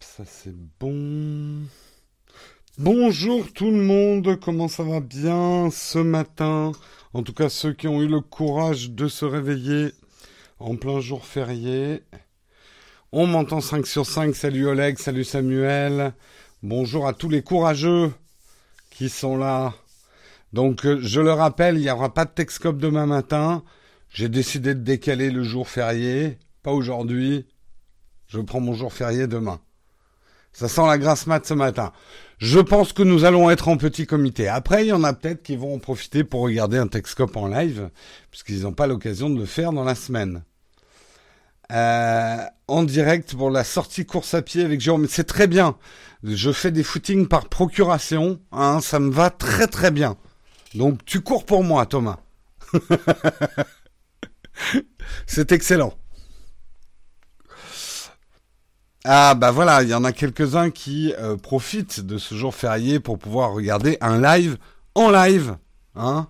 Ça c'est bon. Bonjour tout le monde, comment ça va bien ce matin? En tout cas ceux qui ont eu le courage de se réveiller en plein jour férié. On m'entend 5 sur 5, salut Oleg, salut Samuel. Bonjour à tous les courageux qui sont là. Donc euh, je le rappelle, il n'y aura pas de Texcope demain matin. J'ai décidé de décaler le jour férié, pas aujourd'hui. Je prends mon jour férié demain. Ça sent la grasse mat ce matin. Je pense que nous allons être en petit comité. Après, il y en a peut-être qui vont en profiter pour regarder un Texcope en live, puisqu'ils n'ont pas l'occasion de le faire dans la semaine. Euh, en direct pour la sortie course à pied avec Jérôme. C'est très bien. Je fais des footings par procuration. Hein, ça me va très très bien. Donc tu cours pour moi, Thomas. C'est excellent. Ah bah voilà, il y en a quelques-uns qui euh, profitent de ce jour férié pour pouvoir regarder un live en live. Hein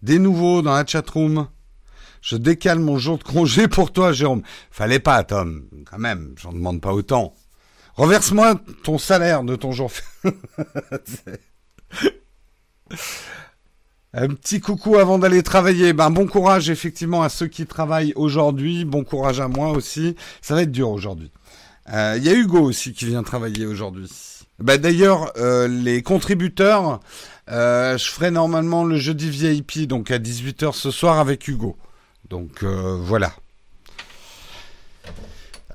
Des nouveaux dans la chatroom. Je décale mon jour de congé pour toi, Jérôme. Fallait pas, Tom. Quand même, j'en demande pas autant. Reverse-moi ton salaire de ton jour. Un petit coucou avant d'aller travailler. Ben, bon courage effectivement à ceux qui travaillent aujourd'hui. Bon courage à moi aussi. Ça va être dur aujourd'hui. Il euh, y a Hugo aussi qui vient travailler aujourd'hui. Ben, D'ailleurs, euh, les contributeurs, euh, je ferai normalement le jeudi VIP, donc à 18h ce soir avec Hugo. Donc voilà.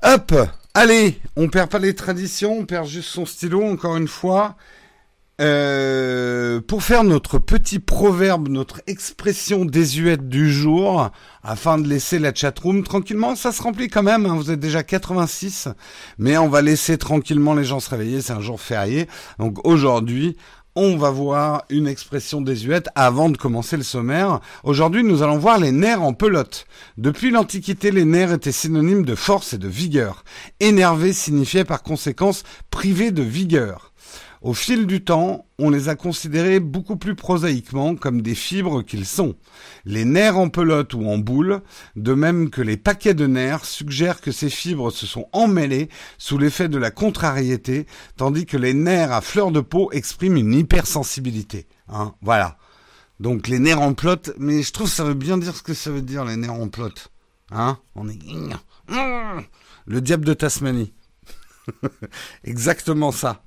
Hop Allez, on perd pas les traditions, on perd juste son stylo encore une fois. Euh, pour faire notre petit proverbe, notre expression désuète du jour, afin de laisser la chatroom tranquillement, ça se remplit quand même, hein, vous êtes déjà 86, mais on va laisser tranquillement les gens se réveiller, c'est un jour férié. Donc aujourd'hui, on va voir une expression désuète avant de commencer le sommaire. Aujourd'hui, nous allons voir les nerfs en pelote. Depuis l'Antiquité, les nerfs étaient synonymes de force et de vigueur. Énervé signifiait par conséquence privé de vigueur. Au fil du temps, on les a considérés beaucoup plus prosaïquement comme des fibres qu'ils sont. Les nerfs en pelote ou en boule, de même que les paquets de nerfs, suggèrent que ces fibres se sont emmêlées sous l'effet de la contrariété, tandis que les nerfs à fleur de peau expriment une hypersensibilité. Hein, voilà. Donc les nerfs en pelote, mais je trouve que ça veut bien dire ce que ça veut dire les nerfs en pelote. Hein On est le diable de Tasmanie. Exactement ça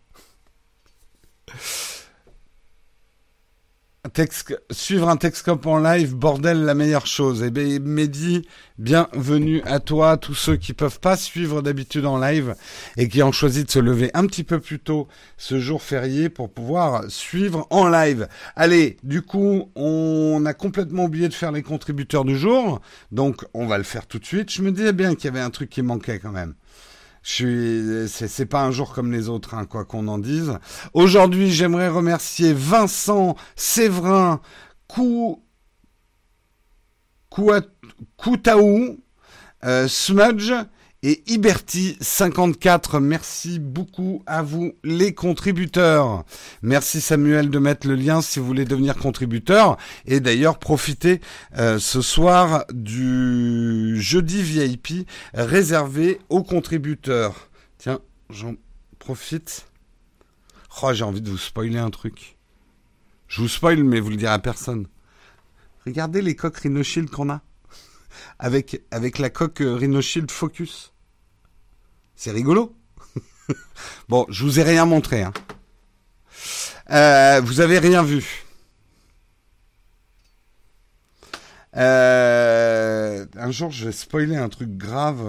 suivre un Texcope en live, bordel, la meilleure chose. Eh bien, Mehdi, bienvenue à toi, tous ceux qui peuvent pas suivre d'habitude en live et qui ont choisi de se lever un petit peu plus tôt ce jour férié pour pouvoir suivre en live. Allez, du coup, on a complètement oublié de faire les contributeurs du jour, donc on va le faire tout de suite. Je me disais bien qu'il y avait un truc qui manquait quand même. Je suis, c'est, pas un jour comme les autres, hein, quoi qu'on en dise. Aujourd'hui, j'aimerais remercier Vincent Séverin Kou, Koutaou, euh, Smudge et Iberti54. Merci beaucoup à vous les contributeurs. Merci Samuel de mettre le lien si vous voulez devenir contributeur. Et d'ailleurs, profitez euh, ce soir du jeudi VIP réservé aux contributeurs. Tiens, j'en profite. Oh, j'ai envie de vous spoiler un truc. Je vous spoil, mais vous le direz à personne. Regardez les coques Rhino qu'on a avec, avec la coque euh, Rhino Shield Focus. C'est rigolo. bon, je vous ai rien montré. Hein. Euh, vous avez rien vu. Euh, un jour, je vais spoiler un truc grave.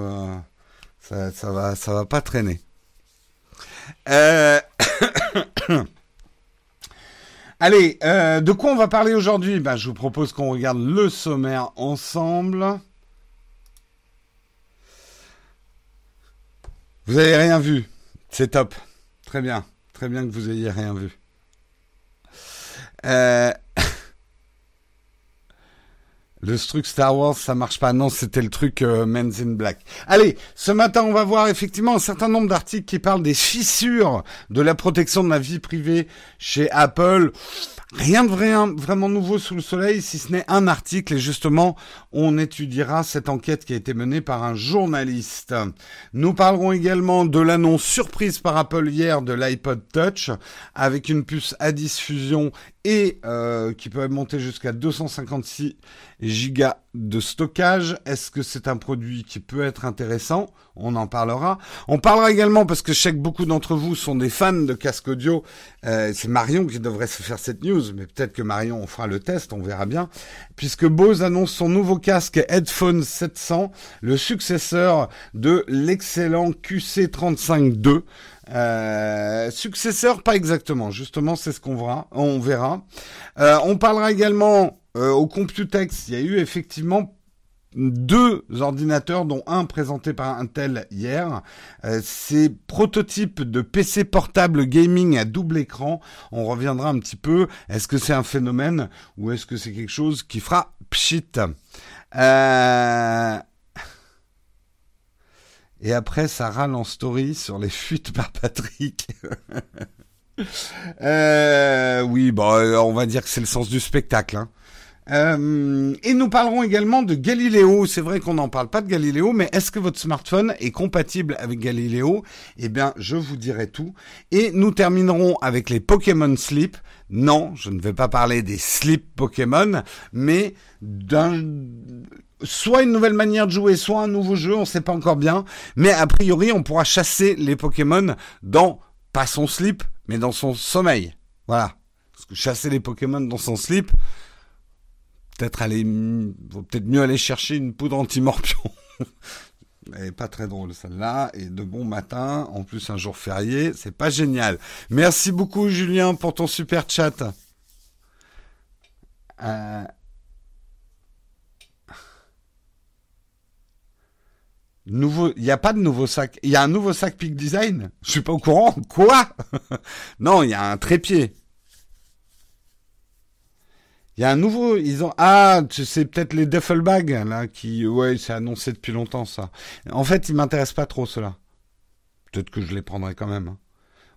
ça, ça va, ça va pas traîner. Allez, de quoi on va parler aujourd'hui? Ben, Je vous propose qu'on regarde le sommaire ensemble. Vous avez rien vu. C'est top. Très bien. Très bien que vous ayez rien vu. Euh, Le truc Star Wars, ça marche pas. Non, c'était le truc euh, Men's in Black. Allez, ce matin, on va voir effectivement un certain nombre d'articles qui parlent des fissures de la protection de la vie privée chez Apple. Rien de vraiment nouveau sous le soleil, si ce n'est un article, et justement, on étudiera cette enquête qui a été menée par un journaliste. Nous parlerons également de l'annonce surprise par Apple hier de l'iPod Touch, avec une puce A10 Fusion et euh, qui peut monter jusqu'à 256 gigas de stockage. Est-ce que c'est un produit qui peut être intéressant? On en parlera. On parlera également parce que je sais que beaucoup d'entre vous sont des fans de casque audio. Euh, c'est Marion qui devrait se faire cette news, mais peut-être que Marion on fera le test, on verra bien. Puisque Bose annonce son nouveau casque Headphone 700, le successeur de l'excellent QC35 Euh, successeur, pas exactement. Justement, c'est ce qu'on verra. On verra. Euh, on parlera également euh, au Computex, il y a eu effectivement deux ordinateurs, dont un présenté par Intel hier. Euh, ces prototypes de PC portable gaming à double écran, on reviendra un petit peu. Est-ce que c'est un phénomène ou est-ce que c'est quelque chose qui fera pchit? Euh... Et après, ça râle en story sur les fuites par Patrick. euh, oui, bon, on va dire que c'est le sens du spectacle. Hein. Euh, et nous parlerons également de Galileo. C'est vrai qu'on n'en parle pas de Galileo, mais est-ce que votre smartphone est compatible avec Galileo? Eh bien, je vous dirai tout. Et nous terminerons avec les Pokémon Sleep. Non, je ne vais pas parler des Sleep Pokémon, mais d'un soit une nouvelle manière de jouer, soit un nouveau jeu, on ne sait pas encore bien. Mais a priori, on pourra chasser les Pokémon dans pas son slip, mais dans son sommeil. Voilà. Parce que chasser les Pokémon dans son slip, peut-être aller, vaut peut-être mieux aller chercher une poudre anti-morpion. Elle pas très drôle celle-là et de bon matin, en plus un jour férié, c'est pas génial. Merci beaucoup Julien pour ton super chat. Euh... Nouveau, il n'y a pas de nouveau sac. Il y a un nouveau sac Peak Design? Je suis pas au courant. Quoi? Non, il y a un trépied. Il y a un nouveau, ils ont ah, c'est peut-être les duffel bags là qui ouais, c'est annoncé depuis longtemps ça. En fait, ils m'intéressent pas trop cela. Peut-être que je les prendrai quand même. Hein.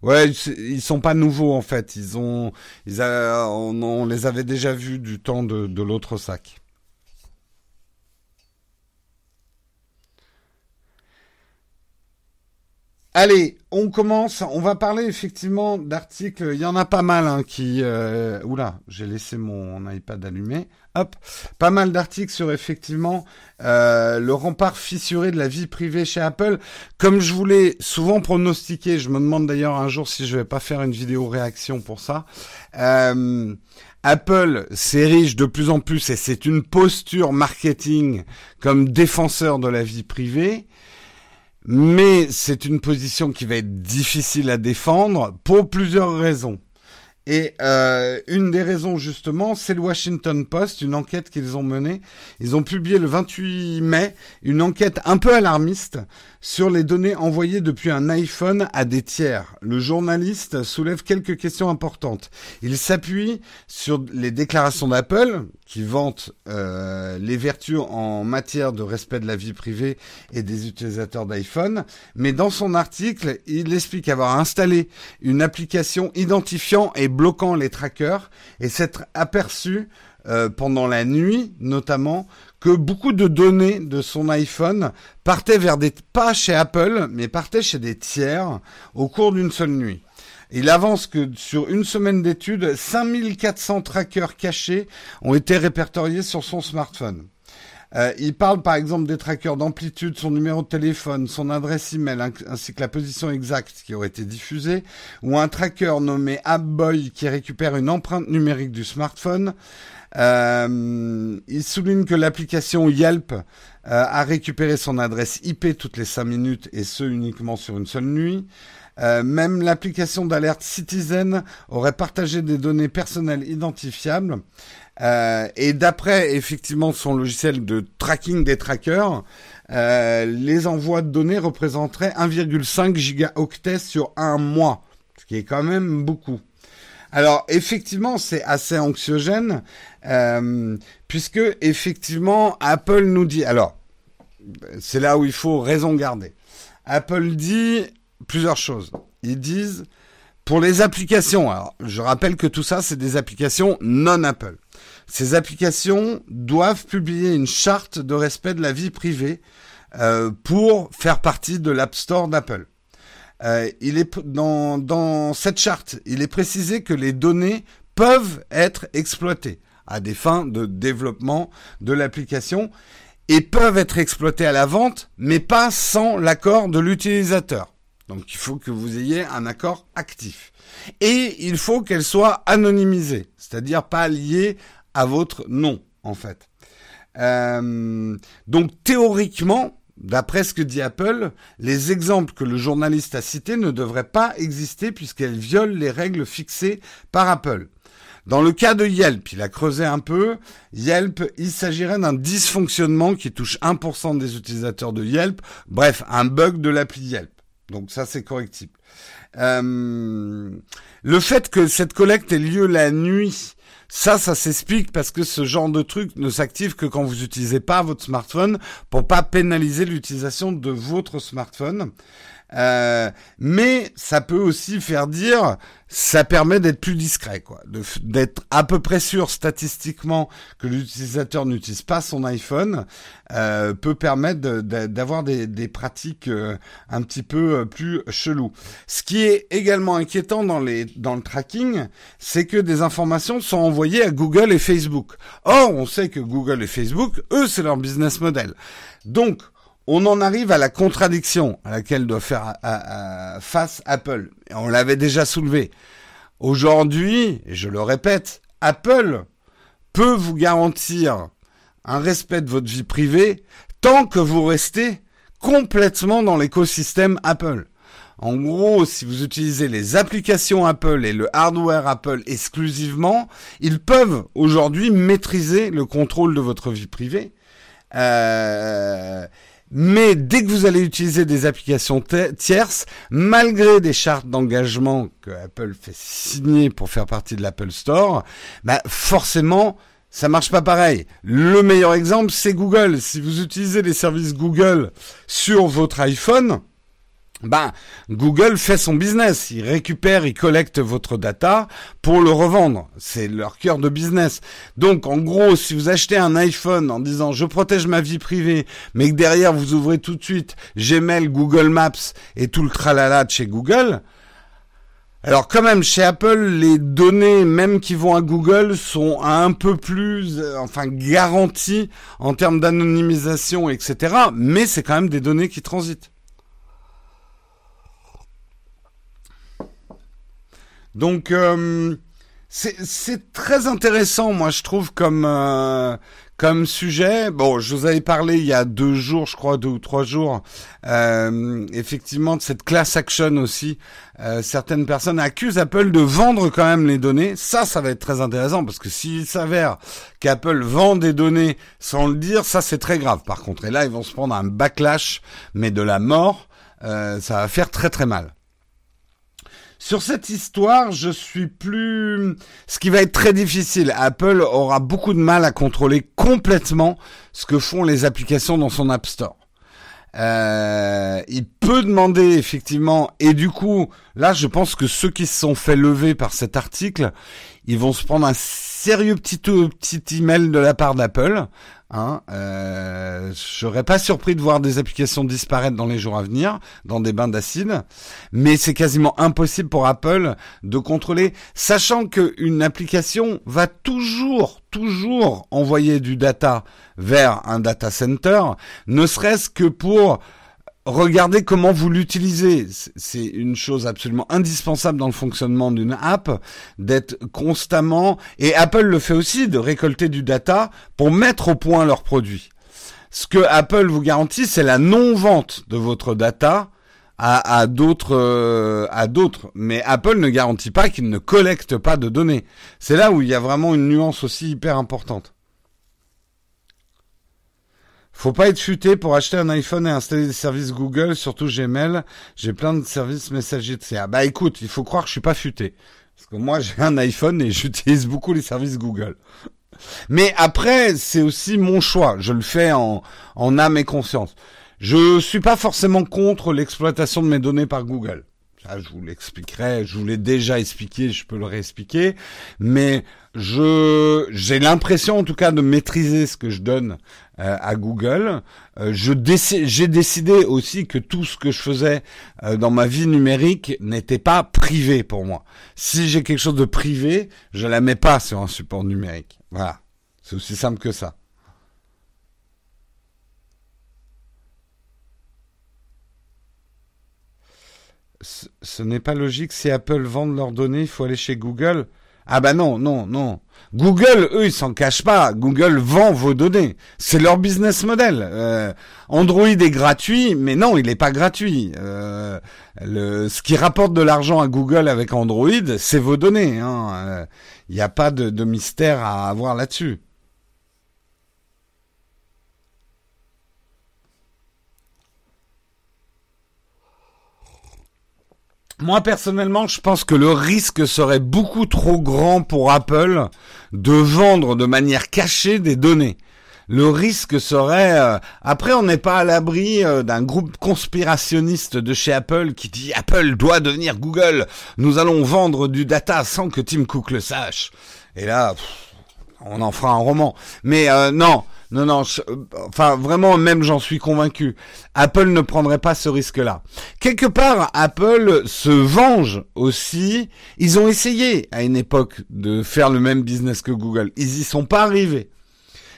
Ouais, ils sont pas nouveaux en fait. Ils ont, ils on, les avait déjà vus du temps de, de l'autre sac. Allez, on commence. On va parler effectivement d'articles. Il y en a pas mal hein, qui. Euh... Oula, j'ai laissé mon iPad allumé. Hop, pas mal d'articles sur effectivement euh, le rempart fissuré de la vie privée chez Apple. Comme je voulais souvent pronostiquer, je me demande d'ailleurs un jour si je vais pas faire une vidéo réaction pour ça. Euh, Apple s'érige de plus en plus et c'est une posture marketing comme défenseur de la vie privée mais c'est une position qui va être difficile à défendre pour plusieurs raisons. Et euh, une des raisons justement, c'est le Washington Post, une enquête qu'ils ont menée. Ils ont publié le 28 mai une enquête un peu alarmiste sur les données envoyées depuis un iPhone à des tiers. Le journaliste soulève quelques questions importantes. Il s'appuie sur les déclarations d'Apple, qui vante euh, les vertus en matière de respect de la vie privée et des utilisateurs d'iPhone, mais dans son article, il explique avoir installé une application identifiant et bloquant les trackers et s'être aperçu euh, pendant la nuit notamment que beaucoup de données de son iPhone partaient vers des pas chez Apple, mais partaient chez des tiers au cours d'une seule nuit. Il avance que sur une semaine d'études, 5400 trackers cachés ont été répertoriés sur son smartphone. Euh, il parle par exemple des trackers d'amplitude, son numéro de téléphone, son adresse email ainsi que la position exacte qui aurait été diffusée, ou un tracker nommé AppBoy qui récupère une empreinte numérique du smartphone, euh, il souligne que l'application Yelp euh, a récupéré son adresse IP toutes les 5 minutes et ce uniquement sur une seule nuit. Euh, même l'application d'alerte Citizen aurait partagé des données personnelles identifiables. Euh, et d'après effectivement son logiciel de tracking des trackers, euh, les envois de données représenteraient 1,5 gigaoctets sur un mois, ce qui est quand même beaucoup. Alors effectivement, c'est assez anxiogène puisque effectivement Apple nous dit. Alors c'est là où il faut raison garder. Apple dit plusieurs choses. Ils disent pour les applications. Alors je rappelle que tout ça c'est des applications non Apple. Ces applications doivent publier une charte de respect de la vie privée euh, pour faire partie de l'App Store d'Apple. Euh, il est dans, dans cette charte, il est précisé que les données peuvent être exploitées à des fins de développement de l'application et peuvent être exploitées à la vente, mais pas sans l'accord de l'utilisateur. Donc il faut que vous ayez un accord actif. Et il faut qu'elle soit anonymisée, c'est-à-dire pas liée à votre nom, en fait. Euh, donc théoriquement, D'après ce que dit Apple, les exemples que le journaliste a cités ne devraient pas exister puisqu'elles violent les règles fixées par Apple. Dans le cas de Yelp, il a creusé un peu. Yelp, il s'agirait d'un dysfonctionnement qui touche 1% des utilisateurs de Yelp. Bref, un bug de l'appli Yelp. Donc ça, c'est correctible. Euh, le fait que cette collecte ait lieu la nuit ça, ça s'explique parce que ce genre de truc ne s'active que quand vous n'utilisez pas votre smartphone pour pas pénaliser l'utilisation de votre smartphone. Euh, mais ça peut aussi faire dire, ça permet d'être plus discret, quoi, d'être à peu près sûr statistiquement que l'utilisateur n'utilise pas son iPhone, euh, peut permettre d'avoir des, des, pratiques euh, un petit peu euh, plus chelou. Ce qui est également inquiétant dans les dans le tracking, c'est que des informations sont envoyées à Google et Facebook. Or, on sait que Google et Facebook, eux, c'est leur business model. Donc, on en arrive à la contradiction à laquelle doit faire face Apple. On l'avait déjà soulevé. Aujourd'hui, et je le répète, Apple peut vous garantir un respect de votre vie privée tant que vous restez complètement dans l'écosystème Apple. En gros, si vous utilisez les applications Apple et le hardware Apple exclusivement, ils peuvent aujourd'hui maîtriser le contrôle de votre vie privée. Euh, mais dès que vous allez utiliser des applications tierces, malgré des chartes d'engagement que Apple fait signer pour faire partie de l'Apple Store, bah forcément, ça marche pas pareil. Le meilleur exemple, c'est Google. Si vous utilisez les services Google sur votre iPhone, ben, Google fait son business. Il récupère, il collecte votre data pour le revendre. C'est leur cœur de business. Donc, en gros, si vous achetez un iPhone en disant je protège ma vie privée, mais que derrière vous ouvrez tout de suite Gmail, Google Maps et tout le tralala de chez Google, alors quand même, chez Apple, les données même qui vont à Google sont un peu plus, euh, enfin, garanties en termes d'anonymisation, etc. Mais c'est quand même des données qui transitent. Donc euh, c'est très intéressant, moi je trouve comme euh, comme sujet. Bon, je vous avais parlé il y a deux jours, je crois deux ou trois jours, euh, effectivement de cette class action aussi. certaines personnes accusent Apple de vendre quand même les données. Ça, ça va être très intéressant parce que s'il s'avère qu'Apple vend des données sans le dire, ça c'est très grave. Par contre, et là ils vont se prendre un backlash, mais de la mort. ça va faire très très mal. Sur cette histoire, je suis plus... Ce qui va être très difficile, Apple aura beaucoup de mal à contrôler complètement ce que font les applications dans son App Store. Euh, il peut demander effectivement, et du coup, là, je pense que ceux qui se sont fait lever par cet article, ils vont se prendre un sérieux petit petit email de la part d'Apple Hein, euh, je serais pas surpris de voir des applications disparaître dans les jours à venir, dans des bains d'acide, mais c'est quasiment impossible pour Apple de contrôler, sachant qu'une application va toujours, toujours envoyer du data vers un data center, ne serait-ce que pour regardez comment vous l'utilisez. C'est une chose absolument indispensable dans le fonctionnement d'une app, d'être constamment, et Apple le fait aussi, de récolter du data pour mettre au point leurs produits. Ce que Apple vous garantit, c'est la non-vente de votre data à, d'autres euh, à d'autres mais Apple ne garantit pas qu'il ne collecte pas de données. C'est là où il y a vraiment une nuance aussi hyper importante. Faut pas être futé pour acheter un iPhone et installer des services Google, surtout Gmail. J'ai plein de services messagers de CA. Bah écoute, il faut croire que je suis pas futé. Parce que moi, j'ai un iPhone et j'utilise beaucoup les services Google. Mais après, c'est aussi mon choix. Je le fais en, en âme et conscience. Je suis pas forcément contre l'exploitation de mes données par Google. Ça, je vous l'expliquerai. Je vous l'ai déjà expliqué. Je peux le réexpliquer. Mais je, j'ai l'impression, en tout cas, de maîtriser ce que je donne euh, à Google. Euh, je j'ai décidé aussi que tout ce que je faisais euh, dans ma vie numérique n'était pas privé pour moi. Si j'ai quelque chose de privé, je la mets pas sur un support numérique. Voilà. C'est aussi simple que ça. ce n'est pas logique. Si Apple vend leurs données, il faut aller chez Google. Ah bah non, non, non. Google, eux, ils s'en cachent pas. Google vend vos données. C'est leur business model. Euh, Android est gratuit, mais non, il n'est pas gratuit. Euh, ce qui rapporte de l'argent à Google avec Android, c'est vos données. Il hein. n'y euh, a pas de, de mystère à avoir là-dessus. Moi personnellement, je pense que le risque serait beaucoup trop grand pour Apple de vendre de manière cachée des données. Le risque serait euh, après on n'est pas à l'abri euh, d'un groupe conspirationniste de chez Apple qui dit Apple doit devenir Google. Nous allons vendre du data sans que Tim Cook le sache. Et là, on en fera un roman. Mais euh, non, non, non, euh, enfin vraiment, même j'en suis convaincu. Apple ne prendrait pas ce risque-là. Quelque part, Apple se venge aussi. Ils ont essayé à une époque de faire le même business que Google. Ils y sont pas arrivés.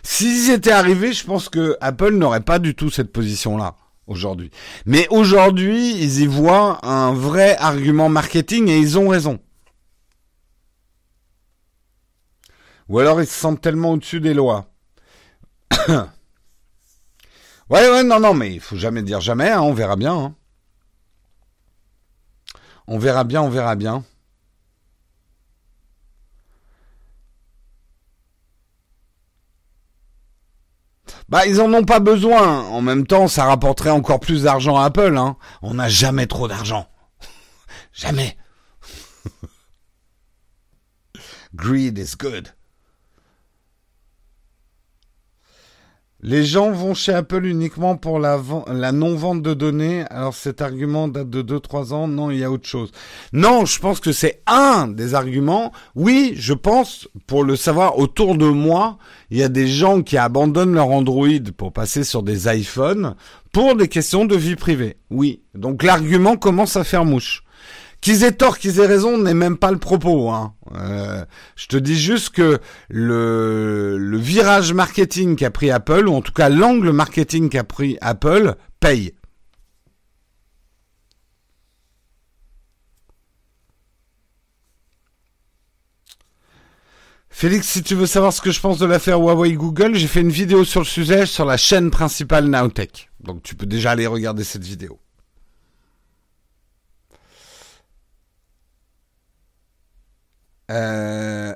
S'ils y étaient arrivés, je pense que Apple n'aurait pas du tout cette position-là aujourd'hui. Mais aujourd'hui, ils y voient un vrai argument marketing et ils ont raison. Ou alors ils se sentent tellement au-dessus des lois. ouais, ouais, non, non, mais il faut jamais dire jamais, hein, on verra bien. Hein. On verra bien, on verra bien. Bah, ils en ont pas besoin. En même temps, ça rapporterait encore plus d'argent à Apple. Hein. On n'a jamais trop d'argent. jamais. Greed is good. Les gens vont chez Apple uniquement pour la, non-vente de données. Alors cet argument date de 2-3 ans. Non, il y a autre chose. Non, je pense que c'est un des arguments. Oui, je pense, pour le savoir, autour de moi, il y a des gens qui abandonnent leur Android pour passer sur des iPhones pour des questions de vie privée. Oui. Donc l'argument commence à faire mouche. Qu'ils aient tort, qu'ils aient raison, n'est même pas le propos. Hein. Euh, je te dis juste que le, virage marketing qu'a pris Apple, ou en tout cas l'angle marketing qu'a pris Apple, paye. Félix, si tu veux savoir ce que je pense de l'affaire Huawei Google, j'ai fait une vidéo sur le sujet sur la chaîne principale Nowtech. Donc tu peux déjà aller regarder cette vidéo. Euh,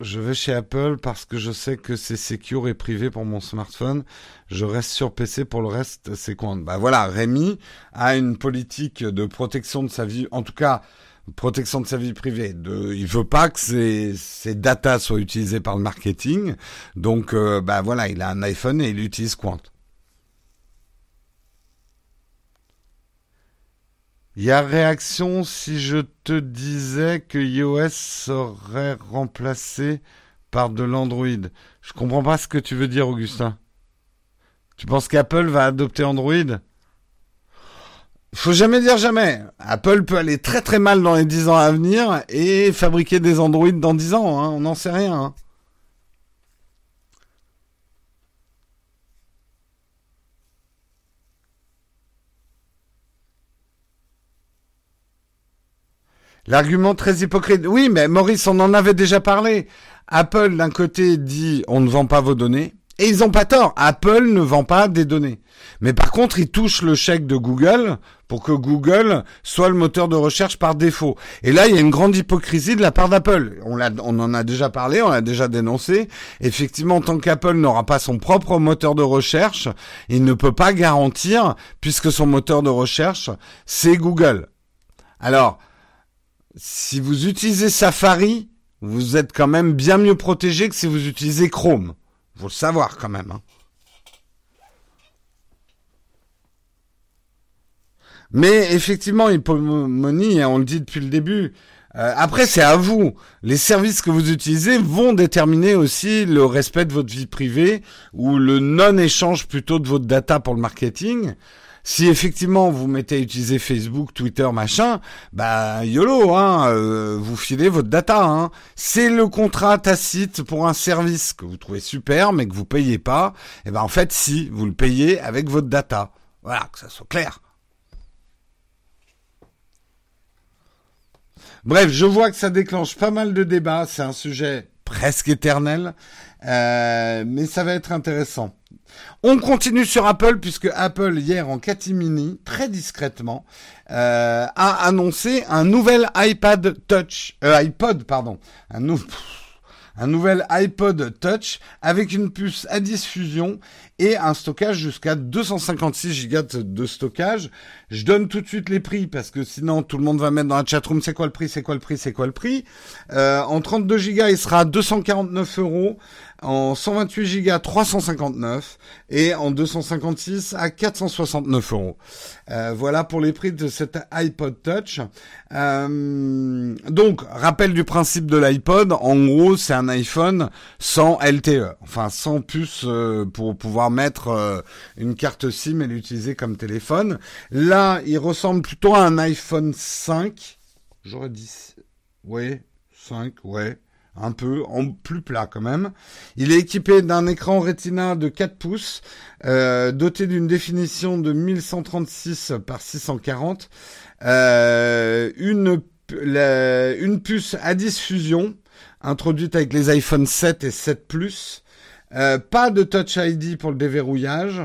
je vais chez Apple parce que je sais que c'est secure et privé pour mon smartphone. Je reste sur PC pour le reste, c'est quoi Bah voilà, Rémi a une politique de protection de sa vie, en tout cas protection de sa vie privée. De, il veut pas que ses, ses data soient utilisées par le marketing. Donc euh, bah voilà, il a un iPhone et il utilise Quant. Il y a réaction si je te disais que iOS serait remplacé par de l'Android? Je comprends pas ce que tu veux dire, Augustin. Tu penses qu'Apple va adopter Android? Faut jamais dire jamais. Apple peut aller très très mal dans les 10 ans à venir et fabriquer des Android dans 10 ans. Hein. On n'en sait rien. Hein. L'argument très hypocrite. Oui, mais Maurice, on en avait déjà parlé. Apple, d'un côté, dit on ne vend pas vos données. Et ils ont pas tort. Apple ne vend pas des données. Mais par contre, ils touchent le chèque de Google pour que Google soit le moteur de recherche par défaut. Et là, il y a une grande hypocrisie de la part d'Apple. On, on en a déjà parlé, on l'a déjà dénoncé. Effectivement, tant qu'Apple n'aura pas son propre moteur de recherche, il ne peut pas garantir, puisque son moteur de recherche, c'est Google. Alors, si vous utilisez Safari, vous êtes quand même bien mieux protégé que si vous utilisez Chrome. Faut le savoir quand même. Hein. Mais effectivement, Hypomony, on le dit depuis le début, euh, après, c'est à vous. Les services que vous utilisez vont déterminer aussi le respect de votre vie privée ou le non-échange plutôt de votre data pour le marketing. Si effectivement vous mettez à utiliser Facebook, Twitter, machin, bah yolo, hein, euh, vous filez votre data. Hein. C'est le contrat tacite pour un service que vous trouvez super mais que vous payez pas. Et eh ben en fait, si vous le payez avec votre data, voilà, que ça soit clair. Bref, je vois que ça déclenche pas mal de débats. C'est un sujet presque éternel, euh, mais ça va être intéressant. On continue sur Apple puisque Apple hier en catimini, très discrètement, euh, a annoncé un nouvel iPad Touch, euh, iPod pardon, un nouvel iPod Touch avec une puce à 10 fusion et un stockage jusqu'à 256 Go de stockage. Je donne tout de suite les prix parce que sinon tout le monde va mettre dans la chatroom c'est quoi le prix, c'est quoi le prix, c'est quoi le prix? Euh, en 32 Go il sera à 249 euros en 128 Go 359 et en 256 à 469 euros. Euh, voilà pour les prix de cet iPod Touch. Euh, donc, rappel du principe de l'iPod, en gros c'est un iPhone sans LTE, enfin sans puce euh, pour pouvoir mettre une carte SIM et l'utiliser comme téléphone. Là, il ressemble plutôt à un iPhone 5. J'aurais dit... Oui, 5, ouais un peu en plus plat quand même. Il est équipé d'un écran Retina de 4 pouces, euh, doté d'une définition de 1136 par 640, euh, une, puce A10 Fusion introduite avec les iPhone 7 et 7 Plus, euh, pas de Touch ID pour le déverrouillage.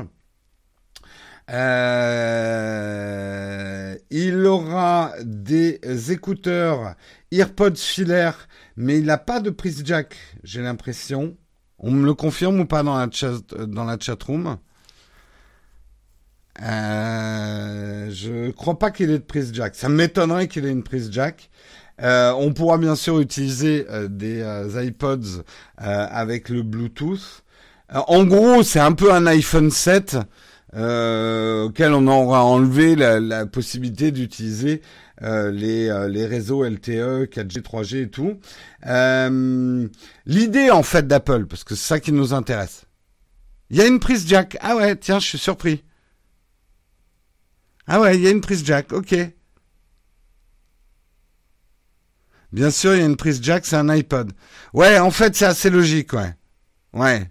Il aura des écouteurs AirPods filaires mais il n'a pas de prise jack, j'ai l'impression. On me le confirme ou pas dans la chat, dans la chatroom euh, Je crois pas qu'il ait de prise jack. Ça m'étonnerait qu'il ait une prise jack. Euh, on pourra bien sûr utiliser euh, des euh, iPods avec le Bluetooth. en gros, c'est un peu un iPhone 7 auquel on aura enlevé la, la possibilité d'utiliser euh, les, euh, les réseaux LTE, 4G, 3G et tout. Euh, L'idée en fait d'Apple, parce que c'est ça qui nous intéresse. Il y a une prise jack. Ah ouais, tiens, je suis surpris. Ah ouais, il y a une prise jack, ok. Bien sûr, il y a une prise jack, c'est un iPod. Ouais, en fait, c'est assez logique, ouais. Ouais.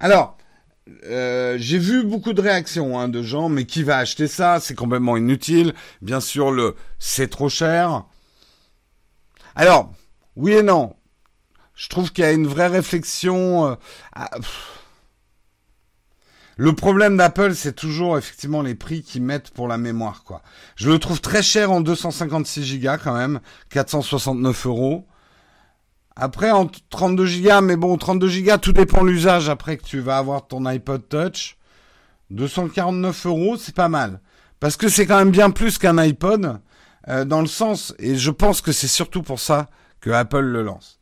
Alors, euh, j'ai vu beaucoup de réactions hein, de gens, mais qui va acheter ça C'est complètement inutile. Bien sûr, le c'est trop cher. Alors, oui et non. Je trouve qu'il y a une vraie réflexion. Euh, le problème d'Apple, c'est toujours effectivement les prix qu'ils mettent pour la mémoire, quoi. Je le trouve très cher en 256 Go quand même, 469 euros. Après, en 32 Go, mais bon, 32 Go, tout dépend l'usage après que tu vas avoir ton iPod Touch. 249 euros, c'est pas mal. Parce que c'est quand même bien plus qu'un iPod, euh, dans le sens, et je pense que c'est surtout pour ça que Apple le lance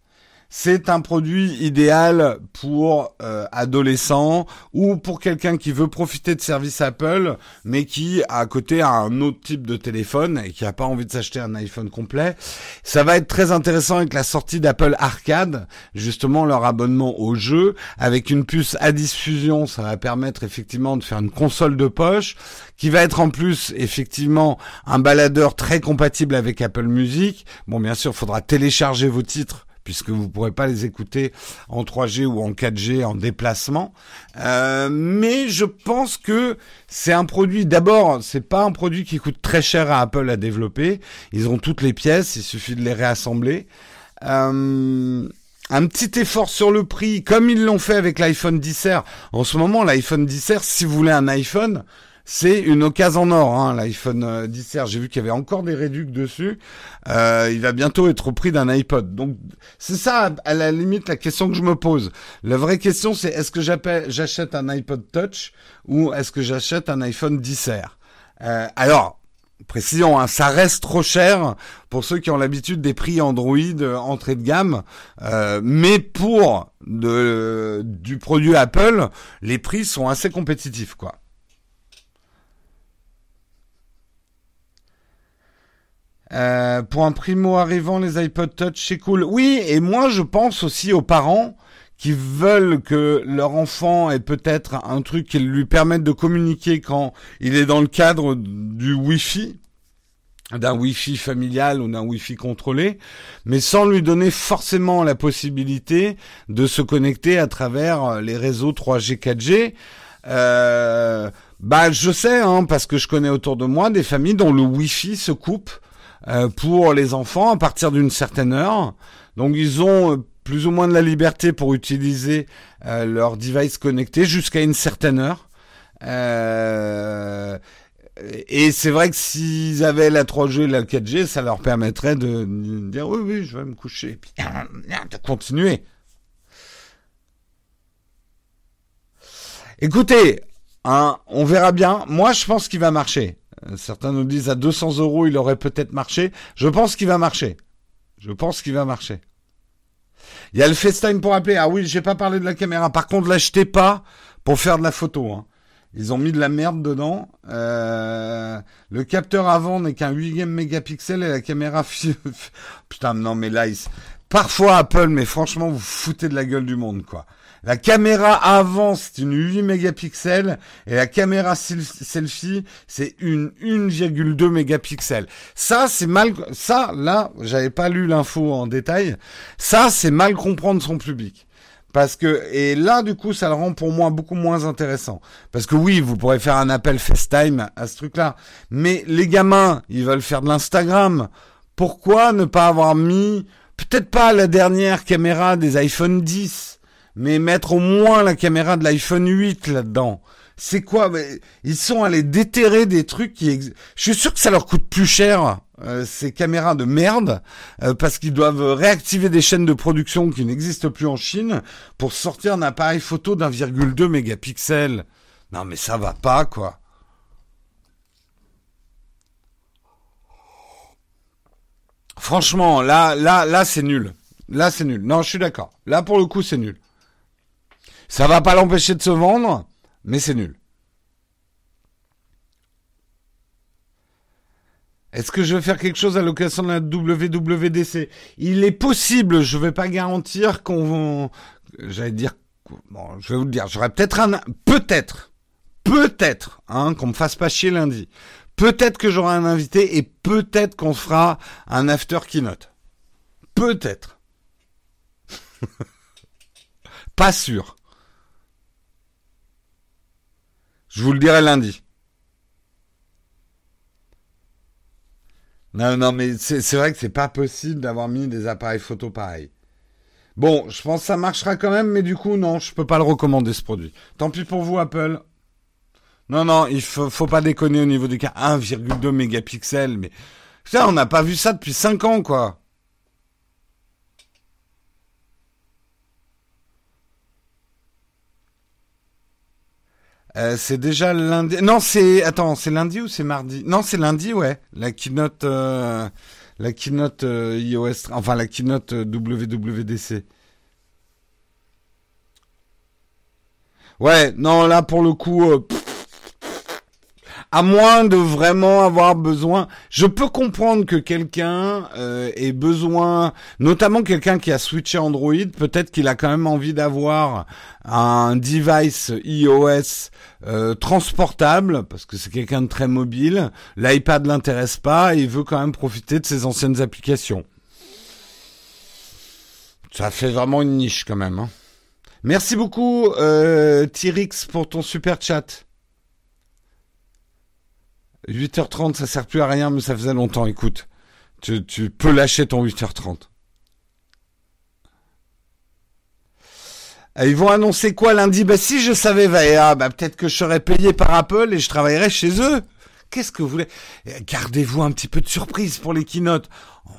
c'est un produit idéal pour euh, adolescents ou pour quelqu'un qui veut profiter de services Apple, mais qui à côté a un autre type de téléphone et qui a pas envie de s'acheter un iPhone complet. Ça va être très intéressant avec la sortie d'Apple Arcade, justement leur abonnement au jeu, avec une puce à diffusion, ça va permettre effectivement de faire une console de poche, qui va être en plus effectivement un baladeur très compatible avec Apple Music. Bon, bien sûr, il faudra télécharger vos titres puisque vous ne pourrez pas les écouter en 3G ou en 4G en déplacement. Euh, mais je pense que c'est un produit. D'abord, c'est pas un produit qui coûte très cher à Apple à développer. Ils ont toutes les pièces, il suffit de les réassembler. Euh, un petit effort sur le prix, comme ils l'ont fait avec l'iPhone 10R. En ce moment, l'iPhone 10R, si vous voulez un iPhone, c'est une occasion en or, hein, l'iPhone 10R. Euh, J'ai vu qu'il y avait encore des réducs dessus. Euh, il va bientôt être au prix d'un iPod. Donc c'est ça, à la limite, la question que je me pose. La vraie question, c'est est-ce que j'achète un iPod Touch ou est-ce que j'achète un iPhone 10R Euh, alors, précision, hein, ça reste trop cher pour ceux qui ont l'habitude des prix Android euh, entrée de gamme, euh, mais pour de, du produit Apple, les prix sont assez compétitifs, quoi. Euh, pour un primo arrivant, les iPod Touch, c'est cool. Oui, et moi je pense aussi aux parents qui veulent que leur enfant ait peut-être un truc qui lui permette de communiquer quand il est dans le cadre du Wi-Fi, d'un Wi-Fi familial ou d'un Wi-Fi contrôlé, mais sans lui donner forcément la possibilité de se connecter à travers les réseaux 3G, 4G. Euh, bah, je sais, hein, parce que je connais autour de moi des familles dont le Wi-Fi se coupe euh, pour les enfants à partir d'une certaine heure. Donc ils ont euh, plus ou moins de la liberté pour utiliser euh, leur device connecté jusqu'à une certaine heure. et c'est vrai que s'ils avaient la 3G et la 4G, ça leur permettrait de, dire oui, oui, je vais me coucher, et puis de continuer. Écoutez, hein, on verra bien. Moi, je pense qu'il va marcher. Certains nous disent à 200 euros, il aurait peut-être marché. Je pense qu'il va marcher. Je pense qu'il va marcher. Il y a le FaceTime pour appeler. Ah oui, j'ai pas parlé de la caméra. Par contre, l'achetez pas pour faire de la photo. Hein. Ils ont mis de la merde dedans. Euh, le capteur avant n'est qu'un 8 mégapixels et la caméra... Putain, non mais là, parfois Apple, mais franchement, vous foutez de la gueule du monde, quoi. La caméra avant, c'est une 8 mégapixels et la caméra selfie, c'est une 1,2 mégapixels. Ça, c'est mal, ça, là, j'avais pas lu l'info en détail. Ça, c'est mal comprendre son public. Parce que, et là, du coup, ça le rend pour moi beaucoup moins intéressant. Parce que oui, vous pourrez faire un appel FaceTime à ce truc-là. Mais les gamins, ils veulent faire de l'Instagram. Pourquoi ne pas avoir mis, peut-être pas la dernière caméra des iPhone 10, mais mettre au moins la caméra de l'iPhone 8 là-dedans. C'est quoi Ils sont allés déterrer des trucs qui... Je suis sûr que ça leur coûte plus cher, euh, ces caméras de merde, euh, parce qu'ils doivent réactiver des chaînes de production qui n'existent plus en Chine pour sortir un appareil photo d'un virgule deux mégapixels. Non mais ça va pas, quoi. Franchement, là, là, là, c'est nul. Là, c'est nul. Non, je suis d'accord. Là, pour le coup, c'est nul. Ça va pas l'empêcher de se vendre, mais c'est nul. Est-ce que je vais faire quelque chose à l'occasion de la WWDC Il est possible, je vais pas garantir qu'on j'allais dire bon, je vais vous le dire, j'aurais peut-être un peut-être peut-être hein qu'on me fasse pas chier lundi. Peut-être que j'aurai un invité et peut-être qu'on fera un after keynote. Peut-être. pas sûr. Je vous le dirai lundi. Non, non, mais c'est vrai que c'est pas possible d'avoir mis des appareils photo pareils. Bon, je pense que ça marchera quand même, mais du coup, non, je peux pas le recommander ce produit. Tant pis pour vous, Apple. Non, non, il faut, pas déconner au niveau du cas. 1,2 mégapixels, mais ça, on n'a pas vu ça depuis 5 ans, quoi. Euh, c'est déjà lundi. Non, c'est attends, c'est lundi ou c'est mardi? Non, c'est lundi, ouais. La keynote, euh, la keynote euh, iOS, enfin la keynote WWDC. Ouais, non, là pour le coup, à moins de vraiment avoir besoin. Je peux comprendre que quelqu'un euh, ait besoin, notamment quelqu'un qui a switché Android, peut-être qu'il a quand même envie d'avoir un device iOS euh, transportable, parce que c'est quelqu'un de très mobile. L'iPad l'intéresse pas et il veut quand même profiter de ses anciennes applications. Ça fait vraiment une niche quand même. Hein. Merci beaucoup, euh, Tyrix, pour ton super chat. 8h30, ça sert plus à rien, mais ça faisait longtemps. Écoute, tu, peux lâcher ton 8h30. Euh, ils vont annoncer quoi lundi? Bah si je savais Vaea, bah peut-être que je serais payé par Apple et je travaillerais chez eux. Qu'est-ce que vous voulez? Euh, Gardez-vous un petit peu de surprise pour les keynotes.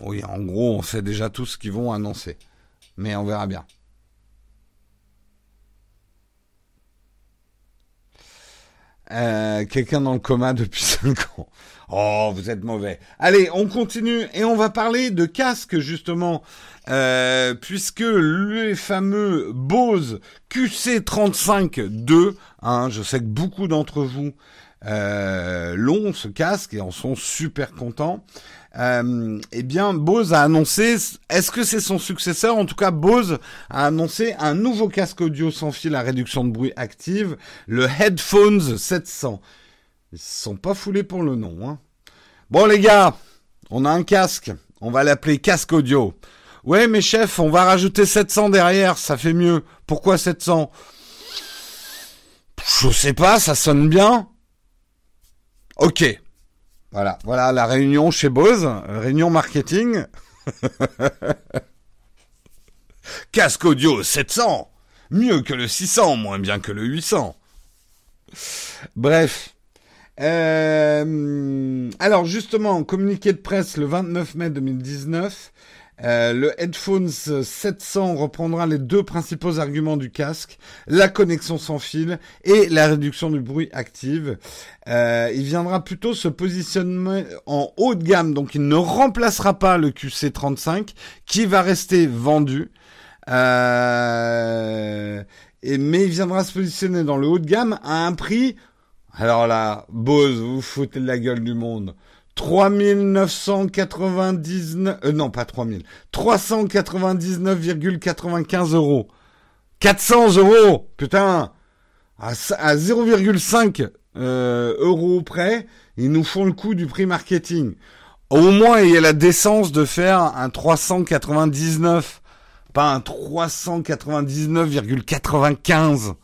Oui, en gros, on sait déjà tout ce qu'ils vont annoncer. Mais on verra bien. Euh, quelqu'un dans le coma depuis 5 ans. Oh, vous êtes mauvais. Allez, on continue et on va parler de casque justement, euh, puisque les fameux Bose QC35-2, hein, je sais que beaucoup d'entre vous euh, l'ont ce casque et en sont super contents. Euh, eh bien, Bose a annoncé, est-ce que c'est son successeur? En tout cas, Bose a annoncé un nouveau casque audio sans fil à réduction de bruit active, le Headphones 700. Ils sont pas foulés pour le nom. Hein. Bon les gars, on a un casque, on va l'appeler casque audio. Ouais mais chef, on va rajouter 700 derrière, ça fait mieux. Pourquoi 700 Je sais pas, ça sonne bien. Ok, voilà, voilà la réunion chez Bose, réunion marketing. Casque audio 700, mieux que le 600, moins bien que le 800. Bref. Euh, alors justement, communiqué de presse le 29 mai 2019, euh, le Headphones 700 reprendra les deux principaux arguments du casque, la connexion sans fil et la réduction du bruit active. Euh, il viendra plutôt se positionner en haut de gamme, donc il ne remplacera pas le QC35 qui va rester vendu. Euh, mais il viendra se positionner dans le haut de gamme à un prix... Alors là, Bose, vous foutez la gueule du monde. 3999, euh, non pas 3000, 399,95 euros. 400 euros, putain, à, 0,5 euh, euros près, ils nous font le coup du prix marketing. Au moins, il y a la décence de faire un 399, pas un 399,95.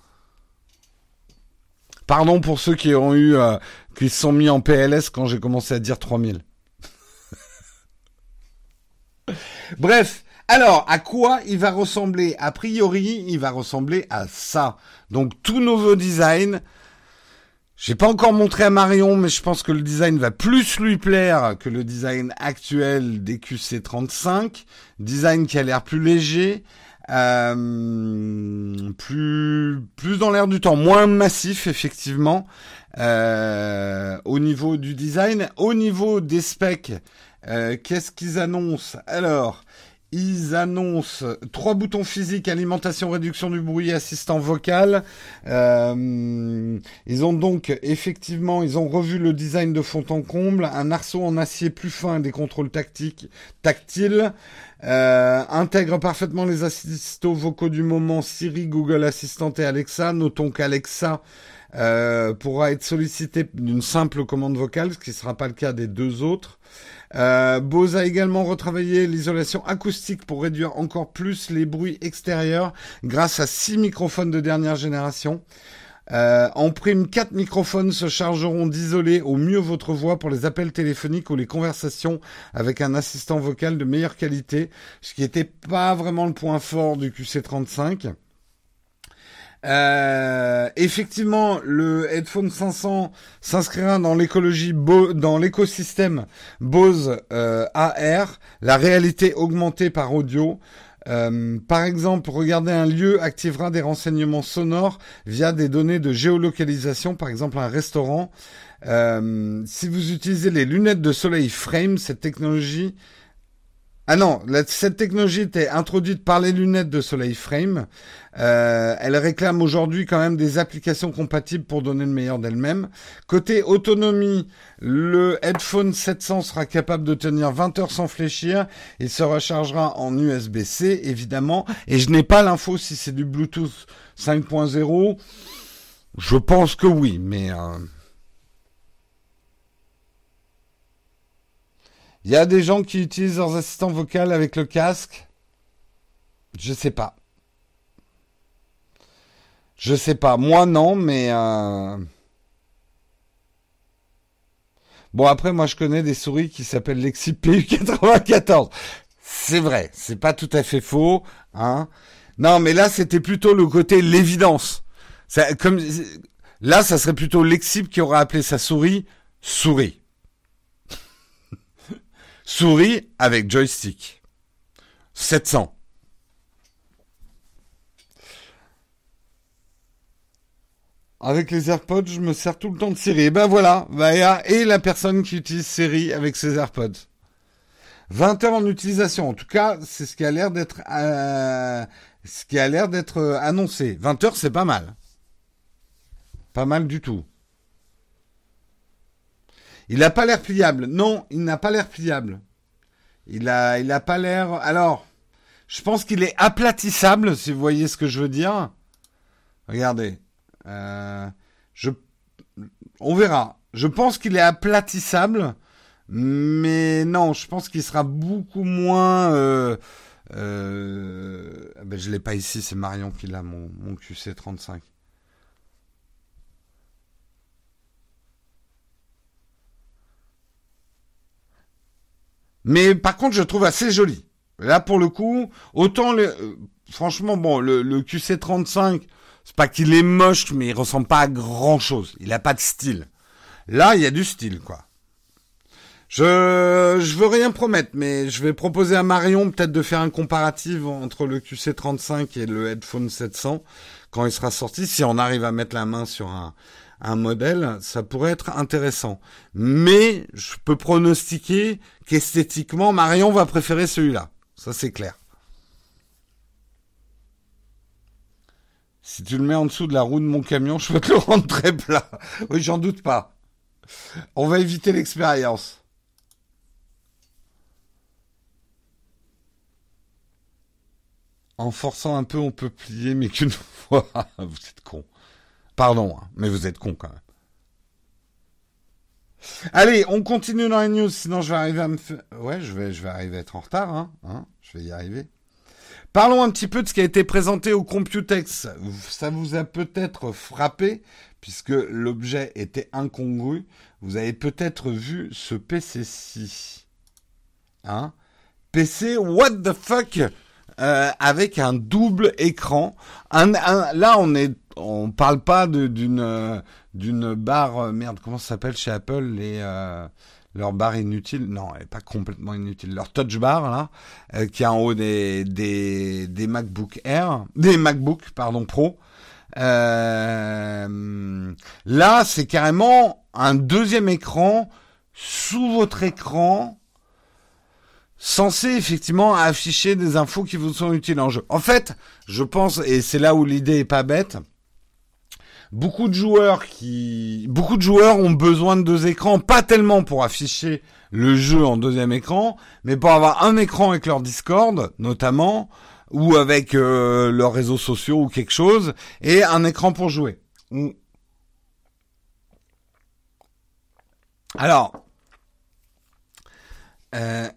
Pardon pour ceux qui ont eu euh, qui se sont mis en PLS quand j'ai commencé à dire 3000. Bref, alors, à quoi il va ressembler? A priori, il va ressembler à ça. Donc, tout nouveau design. J'ai pas encore montré à Marion, mais je pense que le design va plus lui plaire que le design actuel des QC35. Design qui a l'air plus léger, euh, plus plus dans l'air du temps, moins massif effectivement euh, au niveau du design, au niveau des specs. Euh, qu'est-ce qu'ils annoncent? Alors, ils annoncent trois boutons physiques, alimentation, réduction du bruit, assistant vocal. Euh, ils ont donc effectivement, ils ont revu le design de fond en comble, un arceau en acier plus fin des contrôles tactiques, tactiles. Euh, intègre parfaitement les assistants vocaux du moment Siri, Google Assistant et Alexa. Notons qu'Alexa euh, pourra être sollicité d'une simple commande vocale, ce qui ne sera pas le cas des deux autres. Euh, Bose a également retravaillé l'isolation acoustique pour réduire encore plus les bruits extérieurs grâce à six microphones de dernière génération. Euh, en prime, quatre microphones se chargeront d'isoler au mieux votre voix pour les appels téléphoniques ou les conversations avec un assistant vocal de meilleure qualité, ce qui n'était pas vraiment le point fort du QC35. Euh, effectivement, le headphone 500 s'inscrira dans l'écologie, dans l'écosystème Bose euh, AR, la réalité augmentée par audio. Euh, par exemple, regarder un lieu activera des renseignements sonores via des données de géolocalisation, par exemple un restaurant. Euh, si vous utilisez les lunettes de soleil Frame, cette technologie ah non, cette technologie était introduite par les lunettes de Soleil Frame. Euh, elle réclame aujourd'hui quand même des applications compatibles pour donner le meilleur d'elle-même. Côté autonomie, le headphone 700 sera capable de tenir 20 heures sans fléchir. Il se rechargera en USB-C, évidemment. Et je n'ai pas l'info si c'est du Bluetooth 5.0. Je pense que oui, mais... Euh, Il y a des gens qui utilisent leurs assistants vocaux avec le casque. Je sais pas. Je sais pas. Moi non, mais euh... bon après moi je connais des souris qui s'appellent Lexi PU94. C'est vrai, c'est pas tout à fait faux, hein. Non, mais là c'était plutôt le côté l'évidence. Là, ça serait plutôt Lexip qui aurait appelé sa souris souris souris avec joystick. 700. Avec les AirPods, je me sers tout le temps de Siri. Ben voilà, bah, et la personne qui utilise Siri avec ses AirPods. 20 heures en utilisation. En tout cas, c'est ce qui a l'air d'être euh, ce qui a l'air d'être euh, annoncé. 20 heures, c'est pas mal. Pas mal du tout. Il n'a pas l'air pliable. Non, il n'a pas l'air pliable. Il a, il pas l'air. Alors, je pense qu'il est aplatissable, si vous voyez ce que je veux dire. Regardez. Euh, je, on verra. Je pense qu'il est aplatissable, mais non, je pense qu'il sera beaucoup moins. Euh, euh, ben je l'ai pas ici, c'est Marion qui l'a, mon, mon QC35. Mais par contre, je trouve assez joli. Là, pour le coup, autant le, euh, franchement, bon, le, le QC35, c'est pas qu'il est moche, mais il ressemble pas à grand chose. Il a pas de style. Là, il y a du style, quoi. Je, je veux rien promettre, mais je vais proposer à Marion peut-être de faire un comparatif entre le QC35 et le Headphone 700 quand il sera sorti. Si on arrive à mettre la main sur un, un modèle, ça pourrait être intéressant. Mais je peux pronostiquer qu'esthétiquement, Marion va préférer celui-là. Ça, c'est clair. Si tu le mets en dessous de la roue de mon camion, je peux te le rendre très plat. Oui, j'en doute pas. On va éviter l'expérience. En forçant un peu, on peut plier, mais qu'une fois. Vous êtes con. Pardon, hein, mais vous êtes con quand même. Allez, on continue dans les news, sinon je vais arriver à me. Ouais, je vais, je arriver à être en retard, hein, hein, je vais y arriver. Parlons un petit peu de ce qui a été présenté au Computex. Ça vous a peut-être frappé, puisque l'objet était incongru. Vous avez peut-être vu ce PC-ci. Hein PC, what the fuck euh, avec un double écran. là, on est, on parle pas d'une euh, d'une barre euh, merde. Comment ça s'appelle chez Apple les leur barre inutile? Non, elle est pas complètement inutile. Leur touch bar là, qui est en haut des des des MacBook Air, des MacBook pardon Pro. là, c'est carrément un deuxième écran sous votre écran censé effectivement afficher des infos qui vous sont utiles en jeu. En fait, je pense, et c'est là où l'idée est pas bête, beaucoup de joueurs qui, beaucoup de joueurs ont besoin de deux écrans, pas tellement pour afficher le jeu en deuxième écran, mais pour avoir un écran avec leur Discord, notamment, ou avec euh, leurs réseaux sociaux ou quelque chose, et un écran pour jouer. Alors, euh,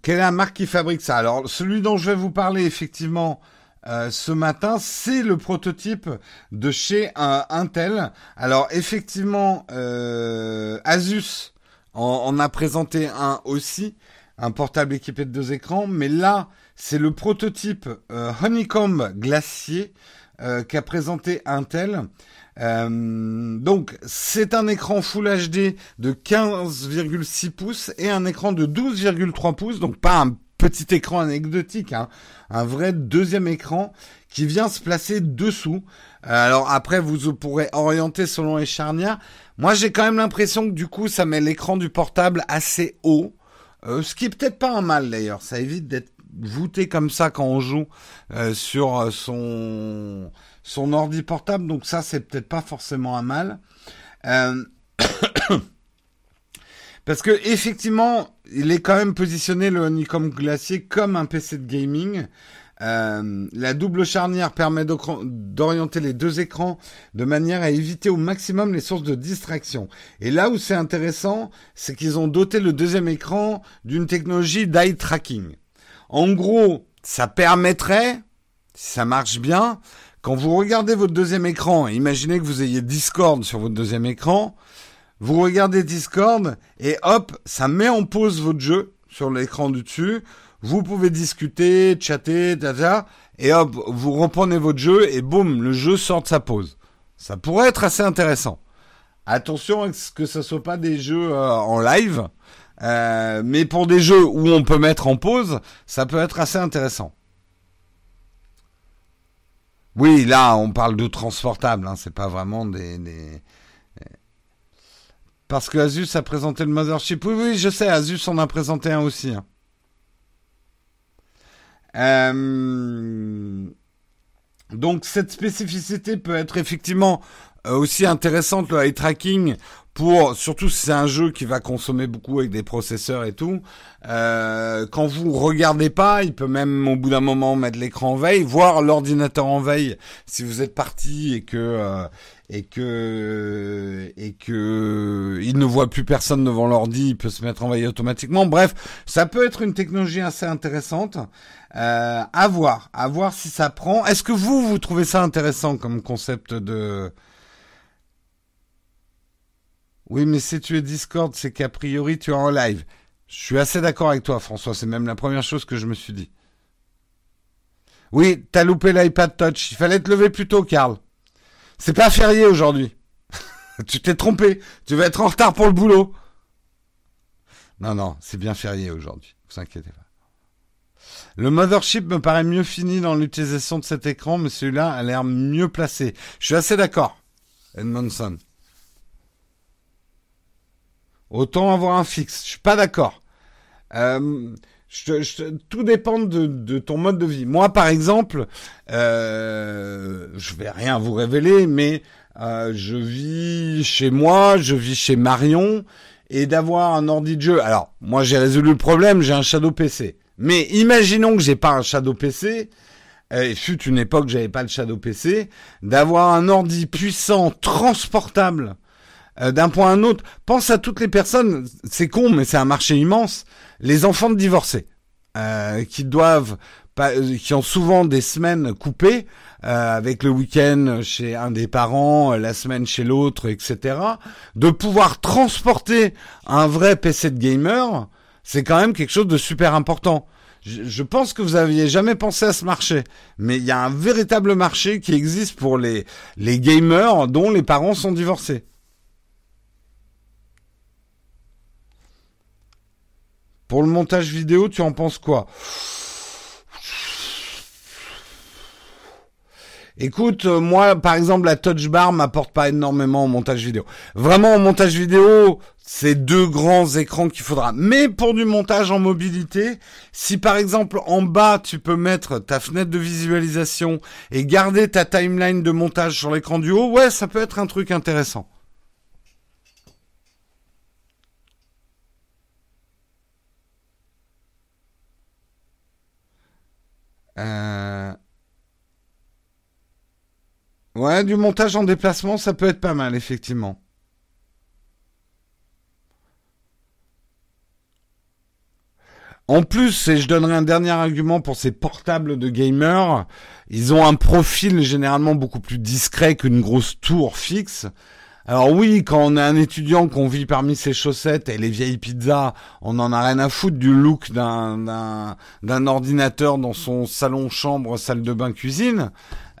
quelle est la marque qui fabrique ça? Alors, celui dont je vais vous parler effectivement euh, ce matin, c'est le prototype de chez euh, Intel. Alors, effectivement, euh, Asus en, a présenté un aussi, un portable équipé de deux écrans, mais là, c'est le prototype Honeycomb Glacier qu'a présenté Intel. Euh, donc c'est un écran Full HD de 15,6 pouces et un écran de 12,3 pouces, donc pas un petit écran anecdotique, hein, un vrai deuxième écran qui vient se placer dessous. Euh, alors après vous pourrez orienter selon les charnières. Moi j'ai quand même l'impression que du coup ça met l'écran du portable assez haut. Euh, ce qui est peut-être pas un mal d'ailleurs, ça évite d'être voûté comme ça quand on joue sur son son ordi portable, donc ça c'est peut-être pas forcément un mal. Euh, parce que effectivement, il est quand même positionné le Honeycomb Glacier comme un PC de gaming. Euh, la double charnière permet d'orienter les deux écrans de manière à éviter au maximum les sources de distraction. Et là où c'est intéressant, c'est qu'ils ont doté le deuxième écran d'une technologie d'eye tracking. En gros, ça permettrait, si ça marche bien, quand vous regardez votre deuxième écran, imaginez que vous ayez Discord sur votre deuxième écran, vous regardez Discord et hop, ça met en pause votre jeu sur l'écran du dessus. Vous pouvez discuter, chatter, tata, et hop, vous reprenez votre jeu et boum, le jeu sort de sa pause. Ça pourrait être assez intéressant. Attention à ce que ce soit pas des jeux euh, en live, euh, mais pour des jeux où on peut mettre en pause, ça peut être assez intéressant. Oui, là, on parle de transportable, hein, c'est pas vraiment des, Parce que Asus a présenté le Mothership. Oui, oui, je sais, Asus en a présenté un aussi. Hein. Euh, donc cette spécificité peut être effectivement euh, aussi intéressante le eye tracking pour surtout si c'est un jeu qui va consommer beaucoup avec des processeurs et tout. Euh, quand vous regardez pas, il peut même au bout d'un moment mettre l'écran en veille, voir l'ordinateur en veille si vous êtes parti et que et que et que il ne voit plus personne devant l'ordi, il peut se mettre en veille automatiquement. Bref, ça peut être une technologie assez intéressante. Euh, à voir, à voir si ça prend. Est-ce que vous vous trouvez ça intéressant comme concept de oui, mais si tu es Discord, c'est qu'a priori tu es en live. Je suis assez d'accord avec toi, François. C'est même la première chose que je me suis dit. Oui, t'as loupé l'iPad Touch. Il fallait te lever plus tôt, Karl. C'est pas férié aujourd'hui. tu t'es trompé. Tu vas être en retard pour le boulot. Non, non, c'est bien férié aujourd'hui. Vous inquiétez pas. Le mothership me paraît mieux fini dans l'utilisation de cet écran, mais celui-là a l'air mieux placé. Je suis assez d'accord, Edmondson. Autant avoir un fixe. Je suis pas d'accord. Euh, tout dépend de, ton mode de vie. Moi, par exemple, euh, je vais rien vous révéler, mais euh, je vis chez moi, je vis chez Marion, et d'avoir un ordi de jeu. Alors, moi, j'ai résolu le problème, j'ai un Shadow PC. Mais imaginons que j'ai pas un Shadow PC. Il fut une époque, j'avais pas le Shadow PC. D'avoir un ordi puissant, transportable, euh, d'un point à un autre. Pense à toutes les personnes, c'est con, mais c'est un marché immense. Les enfants de divorcés, euh, qui doivent, euh, qui ont souvent des semaines coupées, avec le week-end chez un des parents, la semaine chez l'autre, etc. De pouvoir transporter un vrai PC de gamer, c'est quand même quelque chose de super important. Je pense que vous aviez jamais pensé à ce marché, mais il y a un véritable marché qui existe pour les les gamers dont les parents sont divorcés. Pour le montage vidéo, tu en penses quoi? Écoute, euh, moi, par exemple, la touch bar m'apporte pas énormément au montage vidéo. Vraiment, au montage vidéo, c'est deux grands écrans qu'il faudra. Mais pour du montage en mobilité, si par exemple en bas tu peux mettre ta fenêtre de visualisation et garder ta timeline de montage sur l'écran du haut, ouais, ça peut être un truc intéressant. Euh, ouais, du montage en déplacement, ça peut être pas mal, effectivement. En plus, et je donnerai un dernier argument pour ces portables de gamers, ils ont un profil généralement beaucoup plus discret qu'une grosse tour fixe. Alors oui, quand on est un étudiant qu'on vit parmi ses chaussettes et les vieilles pizzas, on en a rien à foutre du look d'un d'un ordinateur dans son salon, chambre, salle de bain, cuisine.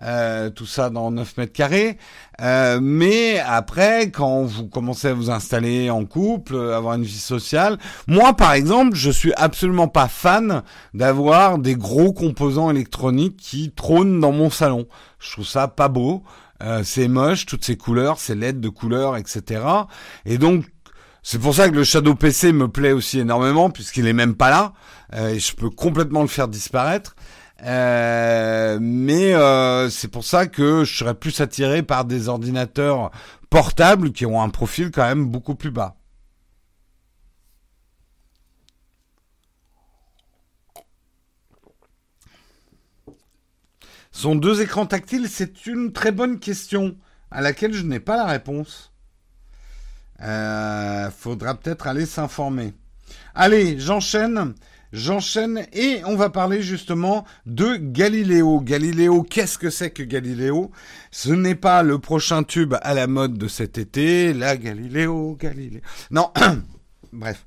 Euh, tout ça dans 9 mètres carrés. Euh, mais après, quand vous commencez à vous installer en couple, avoir une vie sociale, moi par exemple, je suis absolument pas fan d'avoir des gros composants électroniques qui trônent dans mon salon. Je trouve ça pas beau. Euh, c'est moche, toutes ces couleurs, ces LED de couleurs, etc. Et donc, c'est pour ça que le Shadow PC me plaît aussi énormément, puisqu'il est même pas là, euh, et je peux complètement le faire disparaître. Euh, mais c'est pour ça que je serais plus attiré par des ordinateurs portables qui ont un profil quand même beaucoup plus bas. Sont deux écrans tactiles C'est une très bonne question à laquelle je n'ai pas la réponse. Euh, faudra peut-être aller s'informer. Allez, j'enchaîne. J'enchaîne et on va parler justement de Galiléo. Galiléo, qu'est-ce que c'est que Galiléo Ce n'est pas le prochain tube à la mode de cet été. La Galiléo, Galiléo. Non, bref.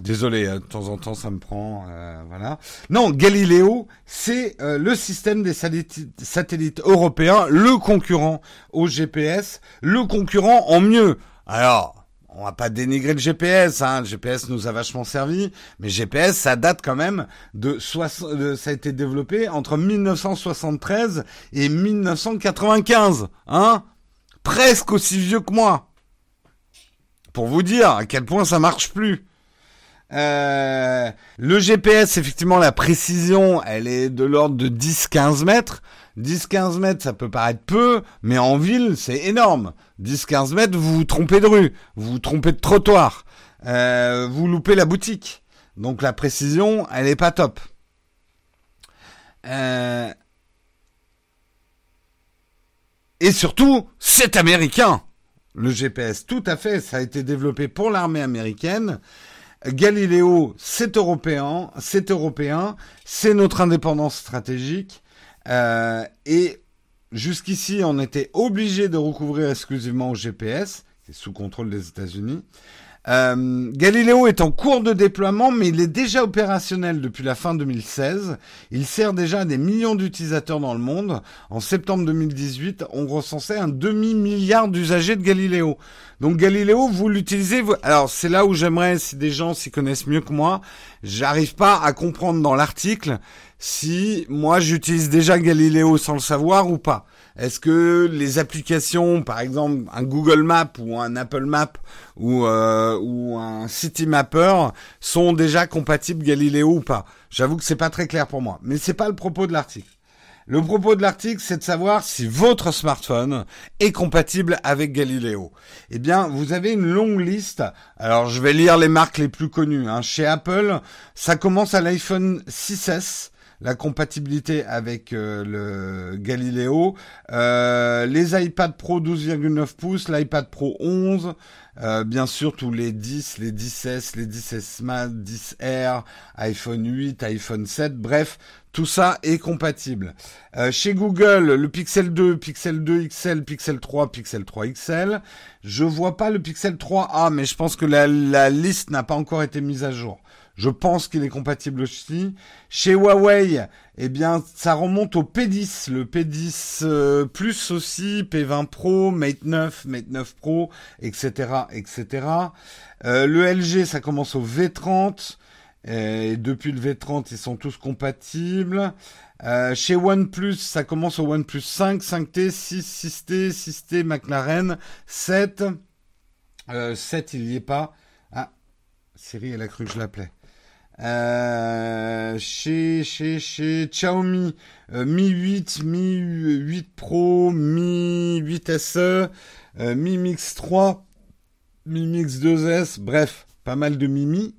Désolé, hein, de temps en temps ça me prend, euh, voilà. Non, Galileo, c'est euh, le système des satellites, européens, le concurrent au GPS, le concurrent en mieux. Alors, on va pas dénigrer le GPS, hein. Le GPS nous a vachement servi, mais GPS, ça date quand même de, de ça a été développé entre 1973 et 1995, hein. Presque aussi vieux que moi. Pour vous dire à quel point ça marche plus. Euh, le GPS, effectivement, la précision, elle est de l'ordre de 10-15 mètres. 10-15 mètres, ça peut paraître peu, mais en ville, c'est énorme. 10-15 mètres, vous vous trompez de rue, vous vous trompez de trottoir, euh, vous loupez la boutique. Donc la précision, elle est pas top. Euh, et surtout, c'est américain. Le GPS, tout à fait, ça a été développé pour l'armée américaine. Galiléo, c'est européen, c'est européen, c'est notre indépendance stratégique. Euh, et jusqu'ici, on était obligé de recouvrir exclusivement au GPS, qui est sous contrôle des États-Unis. Euh, Galileo est en cours de déploiement, mais il est déjà opérationnel depuis la fin 2016. Il sert déjà à des millions d'utilisateurs dans le monde. En septembre 2018, on recensait un demi-milliard d'usagers de Galileo. Donc Galileo, vous l'utilisez. Alors c'est là où j'aimerais, si des gens s'y connaissent mieux que moi, j'arrive pas à comprendre dans l'article si moi j'utilise déjà Galileo sans le savoir ou pas. Est-ce que les applications, par exemple un Google Map ou un Apple Map ou, euh, ou un City Mapper, sont déjà compatibles Galileo ou pas? J'avoue que c'est pas très clair pour moi, mais c'est pas le propos de l'article. Le propos de l'article, c'est de savoir si votre smartphone est compatible avec Galileo. Eh bien, vous avez une longue liste. Alors, je vais lire les marques les plus connues. Hein. Chez Apple, ça commence à l'iPhone 6S la compatibilité avec euh, le Galileo, euh, les iPad Pro 12,9 pouces, l'iPad Pro 11, euh, bien sûr tous les 10, les 10S, les 10S Max, 10R, iPhone 8, iPhone 7, bref, tout ça est compatible. chez Google, le Pixel 2, Pixel 2 XL, Pixel 3, Pixel 3 XL. Je vois pas le Pixel 3A, mais je pense que la, la liste n'a pas encore été mise à jour. Je pense qu'il est compatible aussi. Chez Huawei, eh bien, ça remonte au P10, le P10 euh, Plus aussi, P20 Pro, Mate 9, Mate 9 Pro, etc., etc. Euh, le LG, ça commence au V30. Et depuis le V30, ils sont tous compatibles. Euh, chez OnePlus, ça commence au OnePlus 5, 5T, 6, 6T, 6T, McLaren, 7. 7, il n'y est pas. Ah, Siri, elle a cru que je l'appelais. Euh, chez, chez, chez Xiaomi, euh, Mi 8, Mi 8 Pro, Mi 8 SE, euh, Mi Mix 3, Mi Mix 2S, bref, pas mal de Mimi.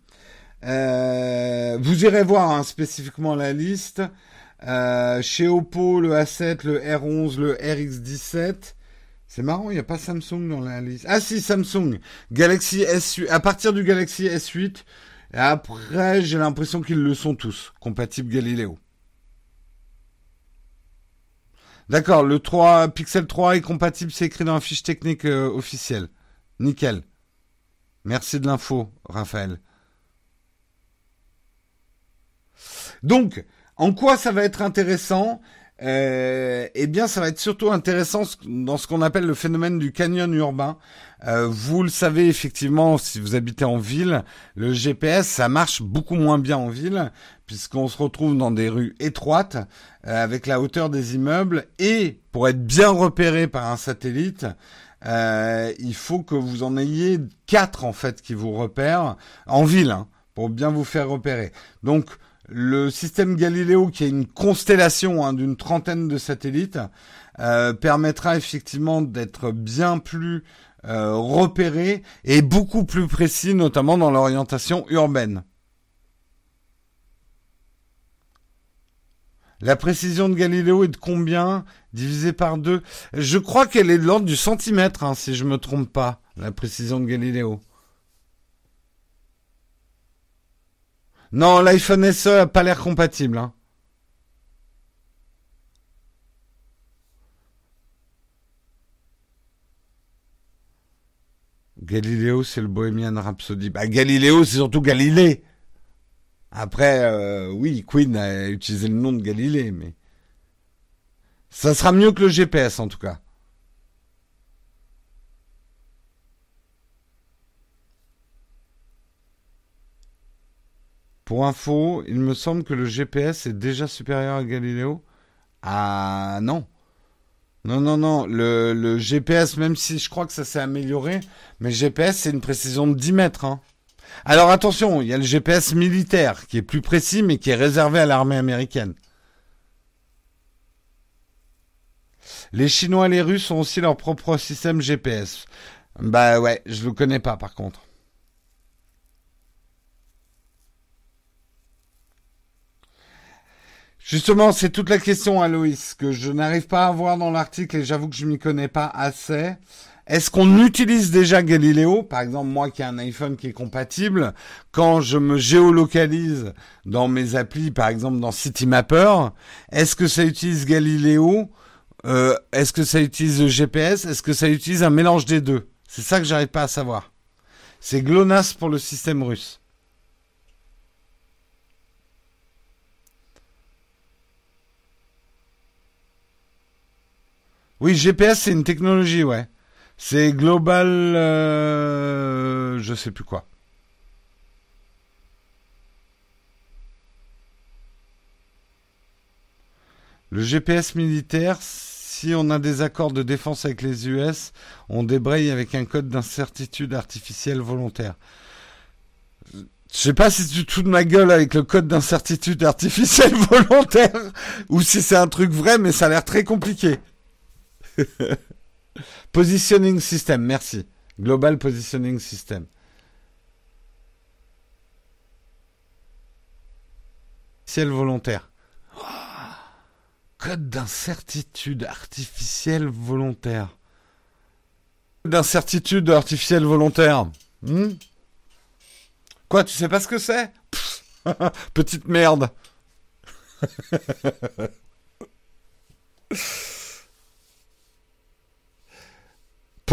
Vous irez voir hein, spécifiquement la liste. chez Oppo, le A7, le R11, le RX17. C'est marrant, il n'y a pas Samsung dans la liste. Ah si, Samsung. Galaxy S8. À partir du Galaxy S8, et après, j'ai l'impression qu'ils le sont tous, compatibles Galileo. D'accord, le 3, Pixel 3 est compatible, c'est écrit dans la fiche technique euh, officielle. Nickel. Merci de l'info, Raphaël. Donc, en quoi ça va être intéressant? Euh, eh bien, ça va être surtout intéressant dans ce qu'on appelle le phénomène du canyon urbain. Euh, vous le savez effectivement, si vous habitez en ville, le GPS, ça marche beaucoup moins bien en ville, puisqu'on se retrouve dans des rues étroites, euh, avec la hauteur des immeubles, et pour être bien repéré par un satellite, il faut que vous en ayez quatre en fait qui vous repèrent en ville, hein, pour bien vous faire repérer. Donc le système Galileo, qui est une constellation hein, d'une trentaine de satellites, euh, permettra effectivement d'être bien plus euh, repéré et beaucoup plus précis, notamment dans l'orientation urbaine. La précision de Galileo est de combien? Divisé par deux Je crois qu'elle est de l'ordre du centimètre, hein, si je me trompe pas, la précision de Galileo. Non, l'iPhone SE a pas l'air compatible. Hein. Galileo, c'est le Bohemian Rhapsody. Bah, Galileo, c'est surtout Galilée. Après, euh, oui, Queen a utilisé le nom de Galilée, mais ça sera mieux que le GPS en tout cas. Pour info, il me semble que le GPS est déjà supérieur à Galileo. Ah non. Non, non, non. Le, GPS, même si je crois que ça s'est amélioré, mais GPS, c'est une précision de 10 mètres. Hein. Alors attention, il y a le GPS militaire qui est plus précis, mais qui est réservé à l'armée américaine. Les Chinois et les Russes ont aussi leur propre système GPS. Bah ouais, je le connais pas par contre. Justement, c'est toute la question, Aloïs, que je n'arrive pas à voir dans l'article et j'avoue que je m'y connais pas assez. Est-ce qu'on utilise déjà Galileo Par exemple, moi qui ai un iPhone qui est compatible, quand je me géolocalise dans mes applis, par exemple dans CityMapper, est-ce que ça utilise Galileo euh, Est-ce que ça utilise GPS Est-ce que ça utilise un mélange des deux? C'est ça que j'arrive pas à savoir. C'est GLONASS pour le système russe. Oui, GPS, c'est une technologie, ouais. C'est Global... Euh, je sais plus quoi. Le GPS militaire, si on a des accords de défense avec les US, on débraye avec un code d'incertitude artificielle volontaire. Je sais pas si tu te fous de ma gueule avec le code d'incertitude artificielle volontaire ou si c'est un truc vrai, mais ça a l'air très compliqué. Positioning System, merci. Global Positioning System. Ciel volontaire. Code d'incertitude artificielle volontaire. D'incertitude artificielle volontaire. Hmm? Quoi, tu sais pas ce que c'est? Petite merde.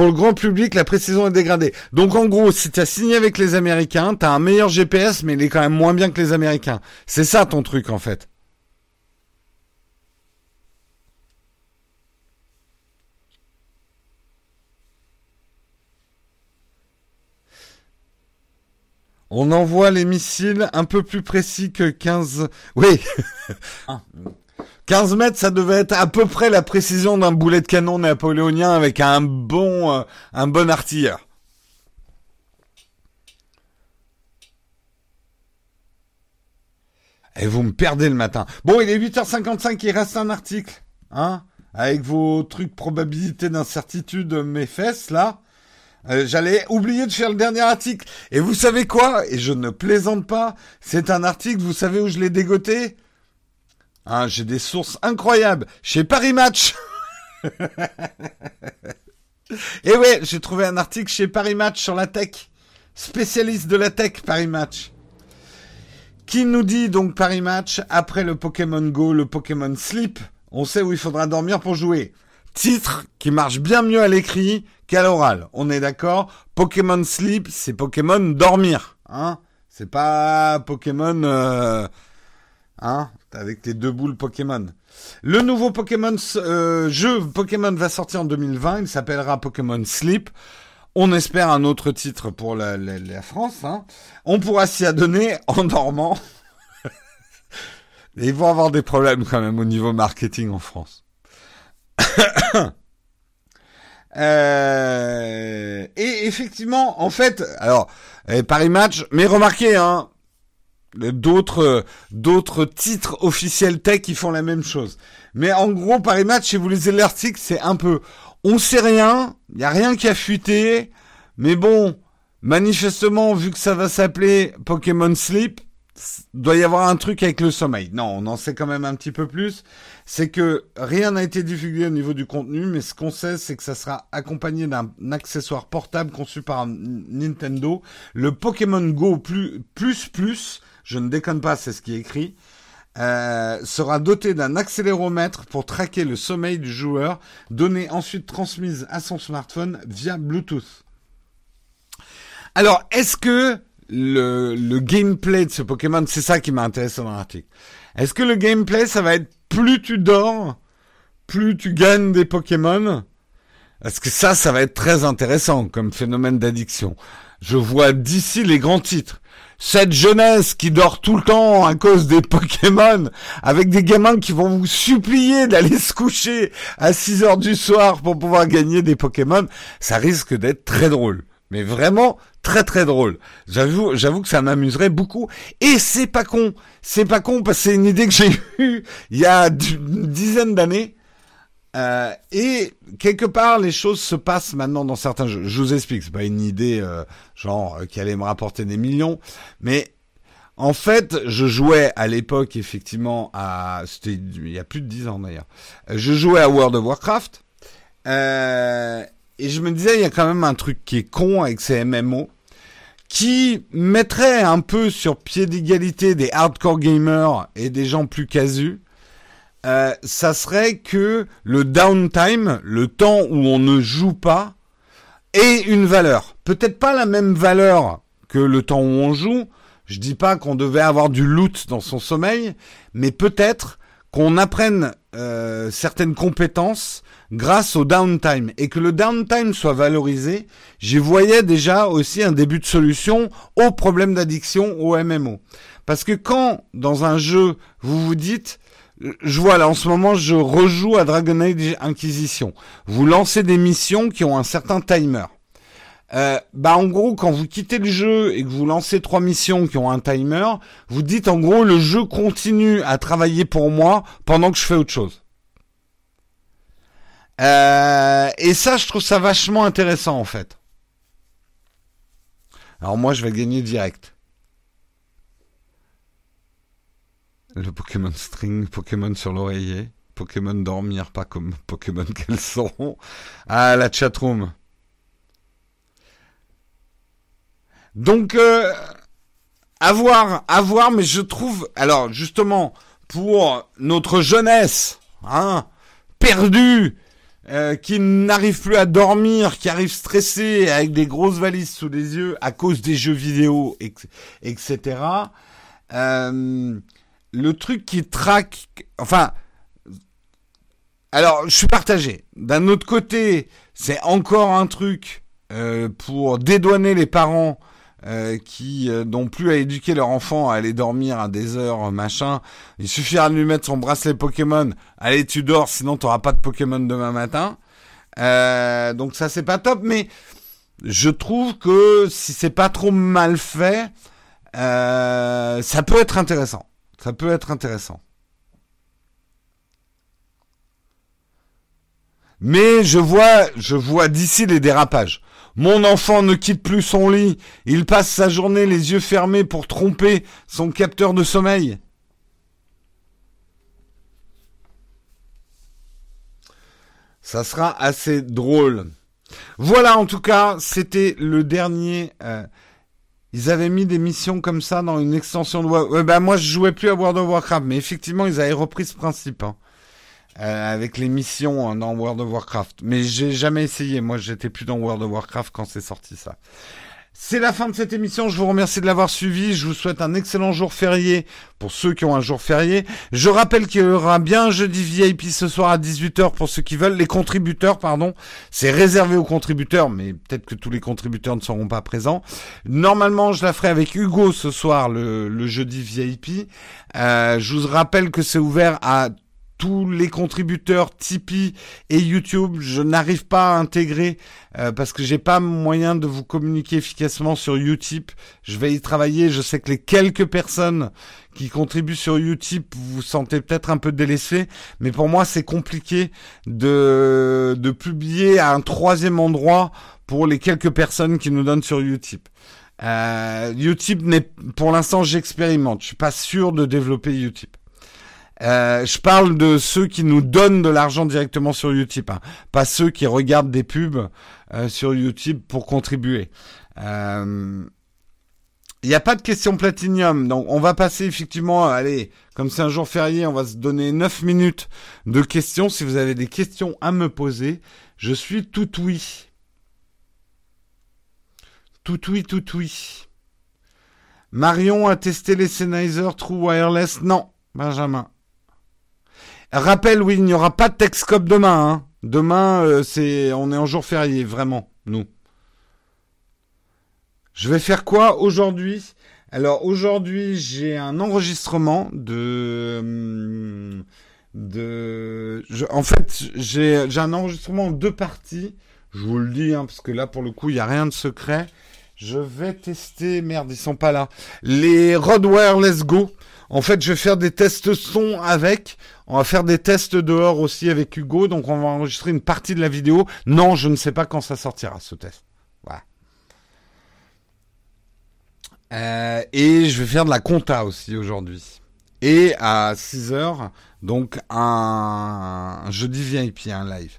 Pour le grand public, la précision est dégradée. Donc en gros, si tu as signé avec les Américains, tu as un meilleur GPS, mais il est quand même moins bien que les Américains. C'est ça ton truc en fait. On envoie les missiles un peu plus précis que 15... Oui. 15 mètres, ça devait être à peu près la précision d'un boulet de canon napoléonien avec un bon, euh, un bon artilleur. Et vous me perdez le matin. Bon, il est 8h55, il reste un article. Hein Avec vos trucs probabilité d'incertitude, mes fesses, là. Euh, j'allais oublier de faire le dernier article. Et vous savez quoi? Et je ne plaisante pas. C'est un article, vous savez où je l'ai dégoté? Hein, j'ai des sources incroyables chez Paris Match. Et ouais, j'ai trouvé un article chez Paris Match sur la tech. Spécialiste de la tech, Paris Match. Qui nous dit donc Paris Match, après le Pokémon Go, le Pokémon Sleep, on sait où il faudra dormir pour jouer. Titre qui marche bien mieux à l'écrit qu'à l'oral. On est d'accord Pokémon Sleep, c'est Pokémon dormir. Hein c'est pas Pokémon... Euh, hein avec tes deux boules Pokémon. Le nouveau Pokémon euh, jeu Pokémon va sortir en 2020. Il s'appellera Pokémon Sleep. On espère un autre titre pour la, France. Hein. On pourra s'y adonner en dormant. ils vont avoir des problèmes quand même au niveau marketing en France. euh, et effectivement, en fait, alors eh, Paris Match, mais remarquez, hein, d'autres d'autres titres officiels tech qui font la même chose. Mais en gros, Paris Match, si vous lisez l'article, c'est un peu, on sait rien, il y a rien qui a fuité, mais bon, manifestement, vu que ça va s'appeler Pokémon Sleep, doit y avoir un truc avec le sommeil. Non, on en sait quand même un petit peu plus. C'est que rien n'a été divulgué au niveau du contenu, mais ce qu'on sait, c'est que ça sera accompagné d'un accessoire portable conçu par Nintendo, le Pokémon Go plus plus plus je ne déconne pas, c'est ce qui est écrit, euh, sera doté d'un accéléromètre pour traquer le sommeil du joueur, données ensuite transmises à son smartphone via Bluetooth. Alors, est-ce que le, le gameplay de ce Pokémon, c'est ça qui m'a intéressé dans l'article. Est-ce que le gameplay, ça va être plus tu dors, plus tu gagnes des Pokémon Est-ce que ça, ça va être très intéressant comme phénomène d'addiction? Je vois d'ici les grands titres. Cette jeunesse qui dort tout le temps à cause des Pokémon, avec des gamins qui vont vous supplier d'aller se coucher à 6 heures du soir pour pouvoir gagner des Pokémon, ça risque d'être très drôle. Mais vraiment très très drôle. J'avoue, j'avoue que ça m'amuserait beaucoup. Et c'est pas con, c'est pas con parce que c'est une idée que j'ai eue il y a une dizaine d'années. Euh, et quelque part, les choses se passent maintenant dans certains jeux. Je vous explique, c'est pas une idée euh, genre euh, qui allait me rapporter des millions, mais en fait, je jouais à l'époque effectivement à, c'était il y a plus de dix ans d'ailleurs. Je jouais à World of Warcraft et je me disais il y a quand même un truc qui est con avec ces MMO qui mettrait un peu sur pied d'égalité des hardcore gamers et des gens plus casus euh, ça serait que le downtime, le temps où on ne joue pas, ait une valeur. Peut-être pas la même valeur que le temps où on joue. Je dis pas qu'on devait avoir du loot dans son sommeil, mais peut-être qu'on apprenne euh, certaines compétences grâce au downtime et que le downtime soit valorisé. J'y voyais déjà aussi un début de solution au problème d'addiction au MMO. Parce que quand dans un jeu vous vous dites je vois là en ce moment, je rejoue à Dragon Age Inquisition. Vous lancez des missions qui ont un certain timer. Euh, bah en gros, quand vous quittez le jeu et que vous lancez trois missions qui ont un timer, vous dites en gros le jeu continue à travailler pour moi pendant que je fais autre chose. Euh, et ça, je trouve ça vachement intéressant en fait. Alors moi, je vais gagner direct. Le Pokémon String, Pokémon sur l'oreiller, Pokémon dormir, pas comme Pokémon qu'elles sont. Ah, la chatroom. Donc, euh, à voir, à voir, mais je trouve, alors justement, pour notre jeunesse, hein, perdue, euh, qui n'arrive plus à dormir, qui arrive stressée avec des grosses valises sous les yeux à cause des jeux vidéo, etc. le truc qui traque, enfin, alors je suis partagé. D'un autre côté, c'est encore un truc euh, pour dédouaner les parents euh, qui euh, n'ont plus à éduquer leur enfant à aller dormir à des heures, machin. Il suffira de lui mettre son bracelet Pokémon. Allez, tu dors, sinon tu n'auras pas de Pokémon demain matin. donc ça c'est pas top, mais je trouve que si c'est pas trop mal fait, ça peut être intéressant. Ça peut être intéressant. Mais je vois, je vois d'ici les dérapages. Mon enfant ne quitte plus son lit. Il passe sa journée les yeux fermés pour tromper son capteur de sommeil. Ça sera assez drôle. Voilà, en tout cas, c'était le dernier euh, ils avaient mis des missions comme ça dans une extension de Warcraft. bah moi je jouais plus à World of Warcraft, mais effectivement ils avaient repris ce principe hein, euh, avec les missions hein, dans World of Warcraft. Mais j'ai jamais essayé. Moi j'étais plus dans World of Warcraft quand c'est sorti ça. C'est la fin de cette émission. Je vous remercie de l'avoir suivi. Je vous souhaite un excellent jour férié pour ceux qui ont un jour férié. Je rappelle qu'il y aura bien un jeudi VIP ce soir à 18h pour ceux qui veulent. Les contributeurs, pardon. C'est réservé aux contributeurs, mais peut-être que tous les contributeurs ne seront pas présents. Normalement, je la ferai avec Hugo ce soir, le, jeudi VIP. Euh, je vous rappelle que c'est ouvert à tous les contributeurs Tipeee et YouTube, je n'arrive pas à intégrer euh, parce que j'ai pas moyen de vous communiquer efficacement sur Utip. Je vais y travailler. Je sais que les quelques personnes qui contribuent sur Utip, vous, sentez peut-être un peu délaissés, mais pour moi c'est compliqué de de publier à un troisième endroit pour les quelques personnes qui nous donnent sur Utip. Euh, Utip n'est pour l'instant j'expérimente. Je suis pas sûr de développer Utip. Euh, je parle de ceux qui nous donnent de l'argent directement sur Utip, hein. pas ceux qui regardent des pubs euh, sur Utip pour contribuer. Il euh, n'y a pas de question platinium, donc on va passer effectivement, allez, comme c'est un jour férié, on va se donner 9 minutes de questions. Si vous avez des questions à me poser, je suis tout oui. Tout oui, tout oui. Marion a testé les Sennheiser True Wireless? Non, Benjamin. Rappel, oui, il n'y aura pas de Texcop demain. Hein. Demain, euh, c'est, on est en jour férié, vraiment, nous. Je vais faire quoi aujourd'hui? Alors aujourd'hui, j'ai un enregistrement de hum, de. en fait, j'ai j'ai un enregistrement en deux parties. Je vous le dis, hein, parce que là, pour le coup, il n'y a rien de secret. Je vais tester, merde, ils sont pas là. Les Rode Wireless Go. En fait, je vais faire des tests son avec. On va faire des tests dehors aussi avec Hugo. Donc, on va enregistrer une partie de la vidéo. Non, je ne sais pas quand ça sortira, ce test. Voilà. Euh, et je vais faire de la compta aussi aujourd'hui. Et à 6 heures, donc un, un jeudi VIP, un live.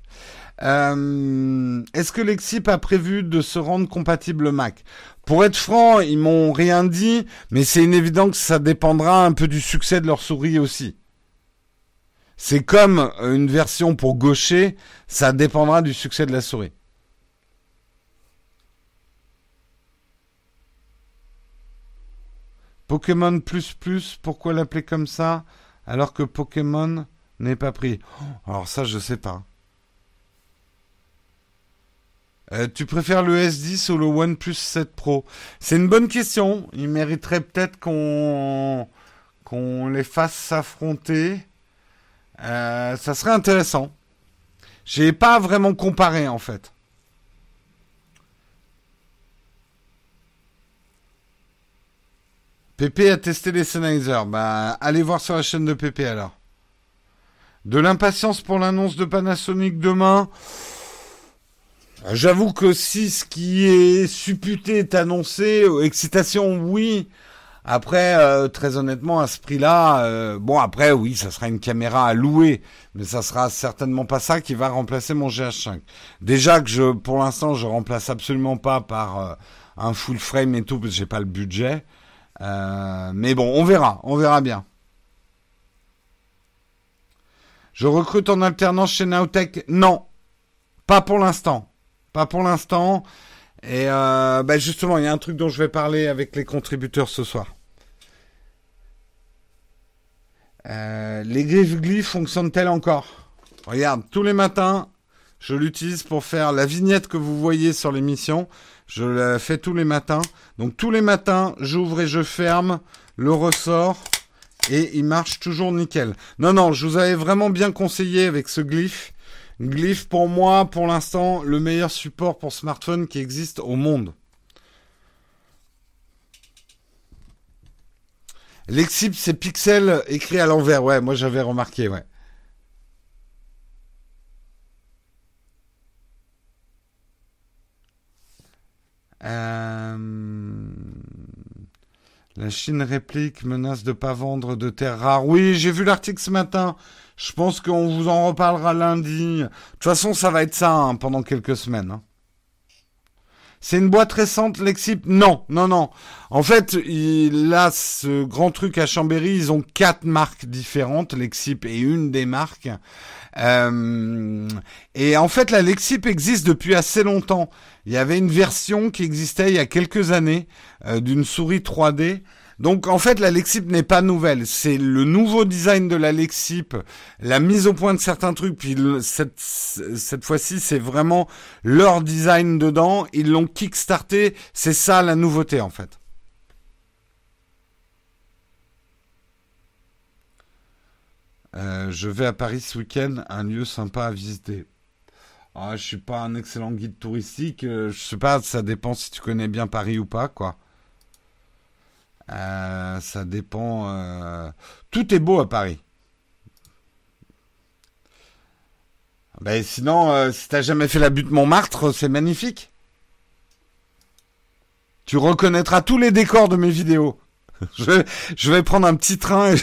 Euh, Est-ce que Lexip a prévu de se rendre compatible Mac? Pour être franc, ils m'ont rien dit, mais c'est évident que ça dépendra un peu du succès de leur souris aussi. C'est comme une version pour gaucher, ça dépendra du succès de la souris. Pokémon plus plus, pourquoi l'appeler comme ça alors que Pokémon n'est pas pris? Alors ça, je sais pas. Euh, tu préfères le S10 ou le OnePlus 7 Pro? C'est une bonne question. Il mériterait peut-être qu'on qu'on les fasse s'affronter. Euh, ça serait intéressant. J'ai pas vraiment comparé en fait. Pépé a testé les Sennheiser. Bah, allez voir sur la chaîne de Pépé alors. De l'impatience pour l'annonce de Panasonic demain. J'avoue que si ce qui est supputé est annoncé, euh, excitation, oui. Après, euh, très honnêtement, à ce prix-là, euh, bon après, oui, ça sera une caméra à louer, mais ça sera certainement pas ça qui va remplacer mon GH5. Déjà que je, pour l'instant, je remplace absolument pas par un full frame et tout, parce que j'ai pas le budget. mais bon, on verra, on verra bien. Je recrute en alternance chez Nowtech? Non, pas pour l'instant. Pas pour l'instant. Et euh, bah, justement, il y a un truc dont je vais parler avec les contributeurs ce soir. Euh, les griffes glyphes fonctionnent-elles encore? Regarde, tous les matins, je l'utilise pour faire la vignette que vous voyez sur l'émission. Je la fais tous les matins. Donc tous les matins, j'ouvre et je ferme le ressort et il marche toujours nickel. Non, non, je vous avais vraiment bien conseillé avec ce glyphe. Glyph pour moi, pour l'instant, le meilleur support pour smartphone qui existe au monde. Lexip, c'est pixel écrit à l'envers. Ouais, moi j'avais remarqué, ouais. Euh, la Chine réplique, menace de pas vendre de terres rares. Oui, j'ai vu l'article ce matin. Je pense qu'on vous en reparlera lundi. De toute façon, ça va être ça hein, pendant quelques semaines. Hein. C'est une boîte récente, Lexip? Non, non, non. En fait, il ce grand truc à Chambéry. Ils ont quatre marques différentes. Lexip est une des marques. Euh, et en fait, la Lexip existe depuis assez longtemps. Il y avait une version qui existait il y a quelques années euh, d'une souris 3D donc en fait, la Lexip n'est pas nouvelle. C'est le nouveau design de la Lexip, la mise au point de certains trucs. Puis cette, fois-ci, c'est vraiment leur design dedans. Ils l'ont kickstarté. C'est ça la nouveauté en fait. Euh, je vais à Paris ce week-end, un lieu sympa à visiter. Ah, je suis pas un excellent guide touristique. Euh, je sais pas, ça dépend si tu connais bien Paris ou pas, quoi. Euh, ça dépend. Euh, tout est beau à Paris. Ben sinon, euh, si t'as jamais fait la butte Montmartre, c'est magnifique. Tu reconnaîtras tous les décors de mes vidéos. je, vais, prendre un petit train.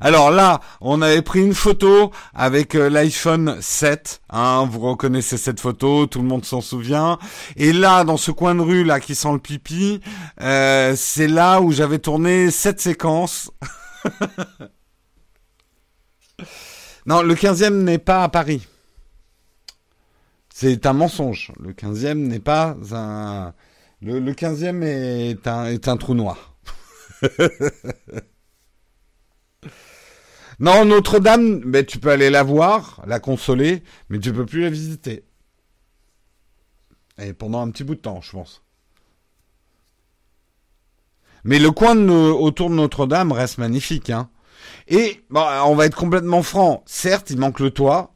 Alors là, on avait pris une photo avec euh, l'iPhone 7. Hein, vous reconnaissez cette photo, tout le monde s'en souvient. Et là, dans ce coin de rue là qui sent le pipi, euh, c'est là où j'avais tourné cette séquence. non, le 15e n'est pas à Paris. C'est un mensonge. Le 15e n'est pas un... Le, le 15e est un, est un trou noir. non, Notre-Dame, mais tu peux aller la voir, la consoler, mais tu peux plus la visiter. Et pendant un petit bout de temps, je pense. Mais le coin autour de Notre-Dame reste magnifique. Hein. Et on va être complètement franc. Certes, il manque le toit,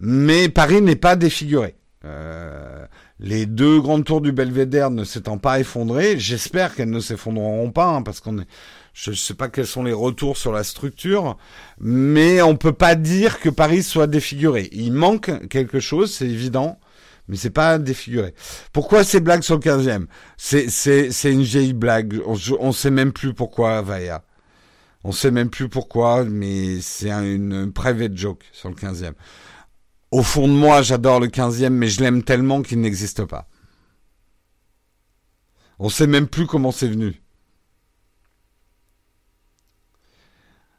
mais Paris n'est pas défiguré. Euh, les deux grandes tours du Belvédère ne s'étant pas effondrées, j'espère qu'elles ne s'effondreront pas, hein, parce qu'on est, je ne sais pas quels sont les retours sur la structure, mais on peut pas dire que Paris soit défiguré. Il manque quelque chose, c'est évident, mais c'est pas défiguré. Pourquoi ces blagues sur le 15e C'est c'est c'est une vieille blague. On, on sait même plus pourquoi Vaya. On sait même plus pourquoi, mais c'est une private joke sur le 15e. Au fond de moi, j'adore le 15e, mais je l'aime tellement qu'il n'existe pas. On sait même plus comment c'est venu.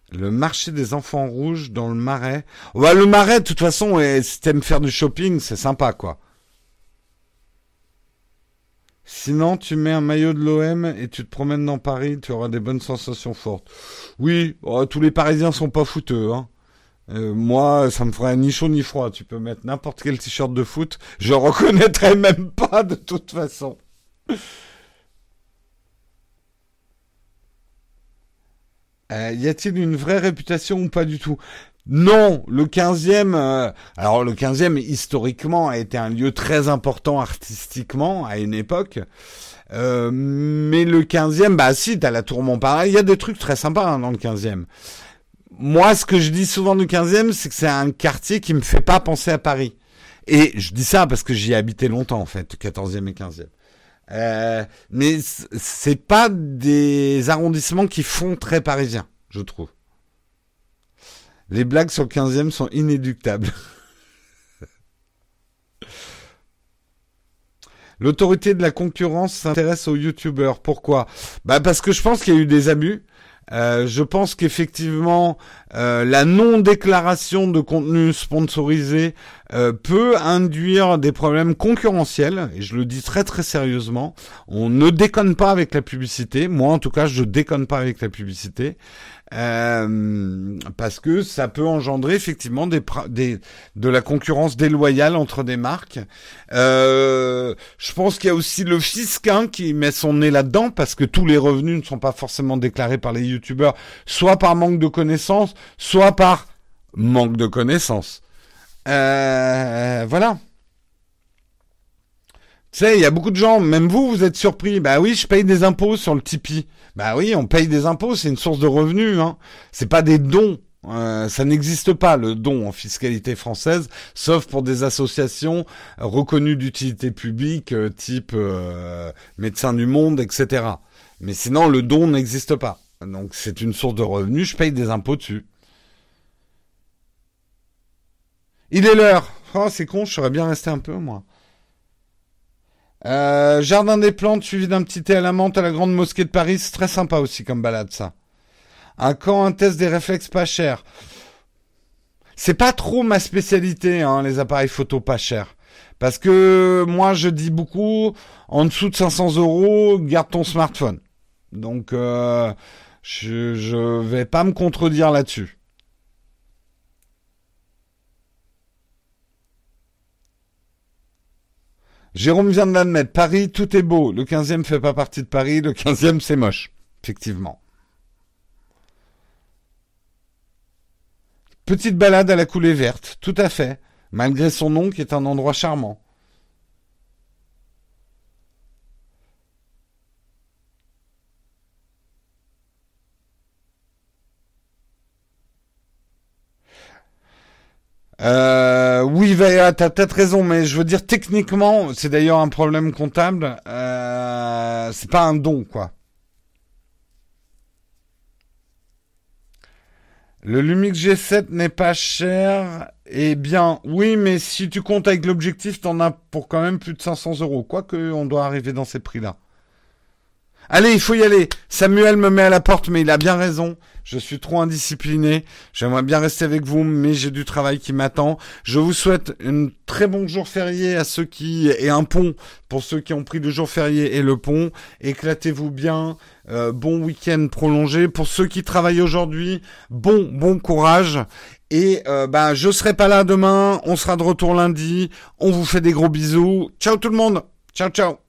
Le marché des enfants rouges dans le marais. Bah, le marais, de toute façon, si t'aimes faire du shopping, c'est sympa, quoi. Sinon, tu mets un maillot de l'OM et tu te promènes dans Paris, tu auras des bonnes sensations fortes. Oui, oh, tous les Parisiens sont pas fouteux, hein. Euh, moi, ça me ferait ni chaud ni froid. Tu peux mettre n'importe quel t-shirt de foot, je reconnaîtrais même pas de toute façon. Euh, y a-t-il une vraie réputation ou pas du tout? Non, le 15e, euh, alors le 15e historiquement a été un lieu très important artistiquement à une époque. mais le 15e, bah si, t'as la tour Montparnasse, il y a des trucs très sympas hein, dans le 15e moi, ce que je dis souvent du 15e, c'est que c'est un quartier qui me fait pas penser à Paris. Et je dis ça parce que j'y ai habité longtemps, en fait, 14e et 15e. Euh, mais c'est pas des arrondissements qui font très parisien, je trouve. Les blagues sur le 15e sont inéductables. L'autorité de la concurrence s'intéresse aux youtubeurs. Pourquoi? Bah parce que je pense qu'il y a eu des abus euh, je pense qu'effectivement, euh, la non-déclaration de contenu sponsorisé euh, peut induire des problèmes concurrentiels, et je le dis très très sérieusement. On ne déconne pas avec la publicité. Moi, en tout cas, je déconne pas avec la publicité. Euh, parce que ça peut engendrer effectivement des, des de la concurrence déloyale entre des marques. Euh, je pense qu'il y a aussi le fisc hein, qui met son nez là-dedans parce que tous les revenus ne sont pas forcément déclarés par les youtubeurs, soit par manque de connaissances, soit par manque de connaissances. Euh, voilà. Tu sais, il y a beaucoup de gens, même vous, vous êtes surpris. Bah oui, je paye des impôts sur le Tipeee. Bah oui, on paye des impôts, c'est une source de revenus. Hein. C'est pas des dons. Euh, ça n'existe pas le don en fiscalité française, sauf pour des associations reconnues d'utilité publique, euh, type euh, Médecins du Monde, etc. Mais sinon, le don n'existe pas. Donc c'est une source de revenus, je paye des impôts dessus. Il est l'heure. Oh, c'est con, je serais bien resté un peu, moi. Euh, Jardin des plantes suivi d'un petit thé à la menthe à la grande mosquée de Paris, c'est très sympa aussi comme balade ça. Un camp, un test des réflexes pas cher. C'est pas trop ma spécialité, hein, les appareils photo pas chers. Parce que moi, je dis beaucoup, en dessous de 500 euros, garde ton smartphone. Donc, euh, je, je vais pas me contredire là-dessus. Jérôme vient de l'admettre. Paris, tout est beau. Le 15e fait pas partie de Paris. Le 15e, c'est moche. Effectivement. Petite balade à la coulée verte. Tout à fait. Malgré son nom qui est un endroit charmant. Euh, oui, t'as peut-être raison, mais je veux dire techniquement, c'est d'ailleurs un problème comptable. Euh, c'est pas un don, quoi. Le Lumix G7 n'est pas cher. Eh bien, oui, mais si tu comptes avec l'objectif, t'en as pour quand même plus de 500 euros. Quoique, on doit arriver dans ces prix-là. Allez, il faut y aller. Samuel me met à la porte, mais il a bien raison. Je suis trop indiscipliné. J'aimerais bien rester avec vous, mais j'ai du travail qui m'attend. Je vous souhaite un très bon jour férié à ceux qui et un pont pour ceux qui ont pris le jour férié et le pont. Éclatez-vous bien. Euh, bon week-end prolongé pour ceux qui travaillent aujourd'hui. Bon bon courage. Et euh, ben je serai pas là demain. On sera de retour lundi. On vous fait des gros bisous. Ciao tout le monde. Ciao ciao.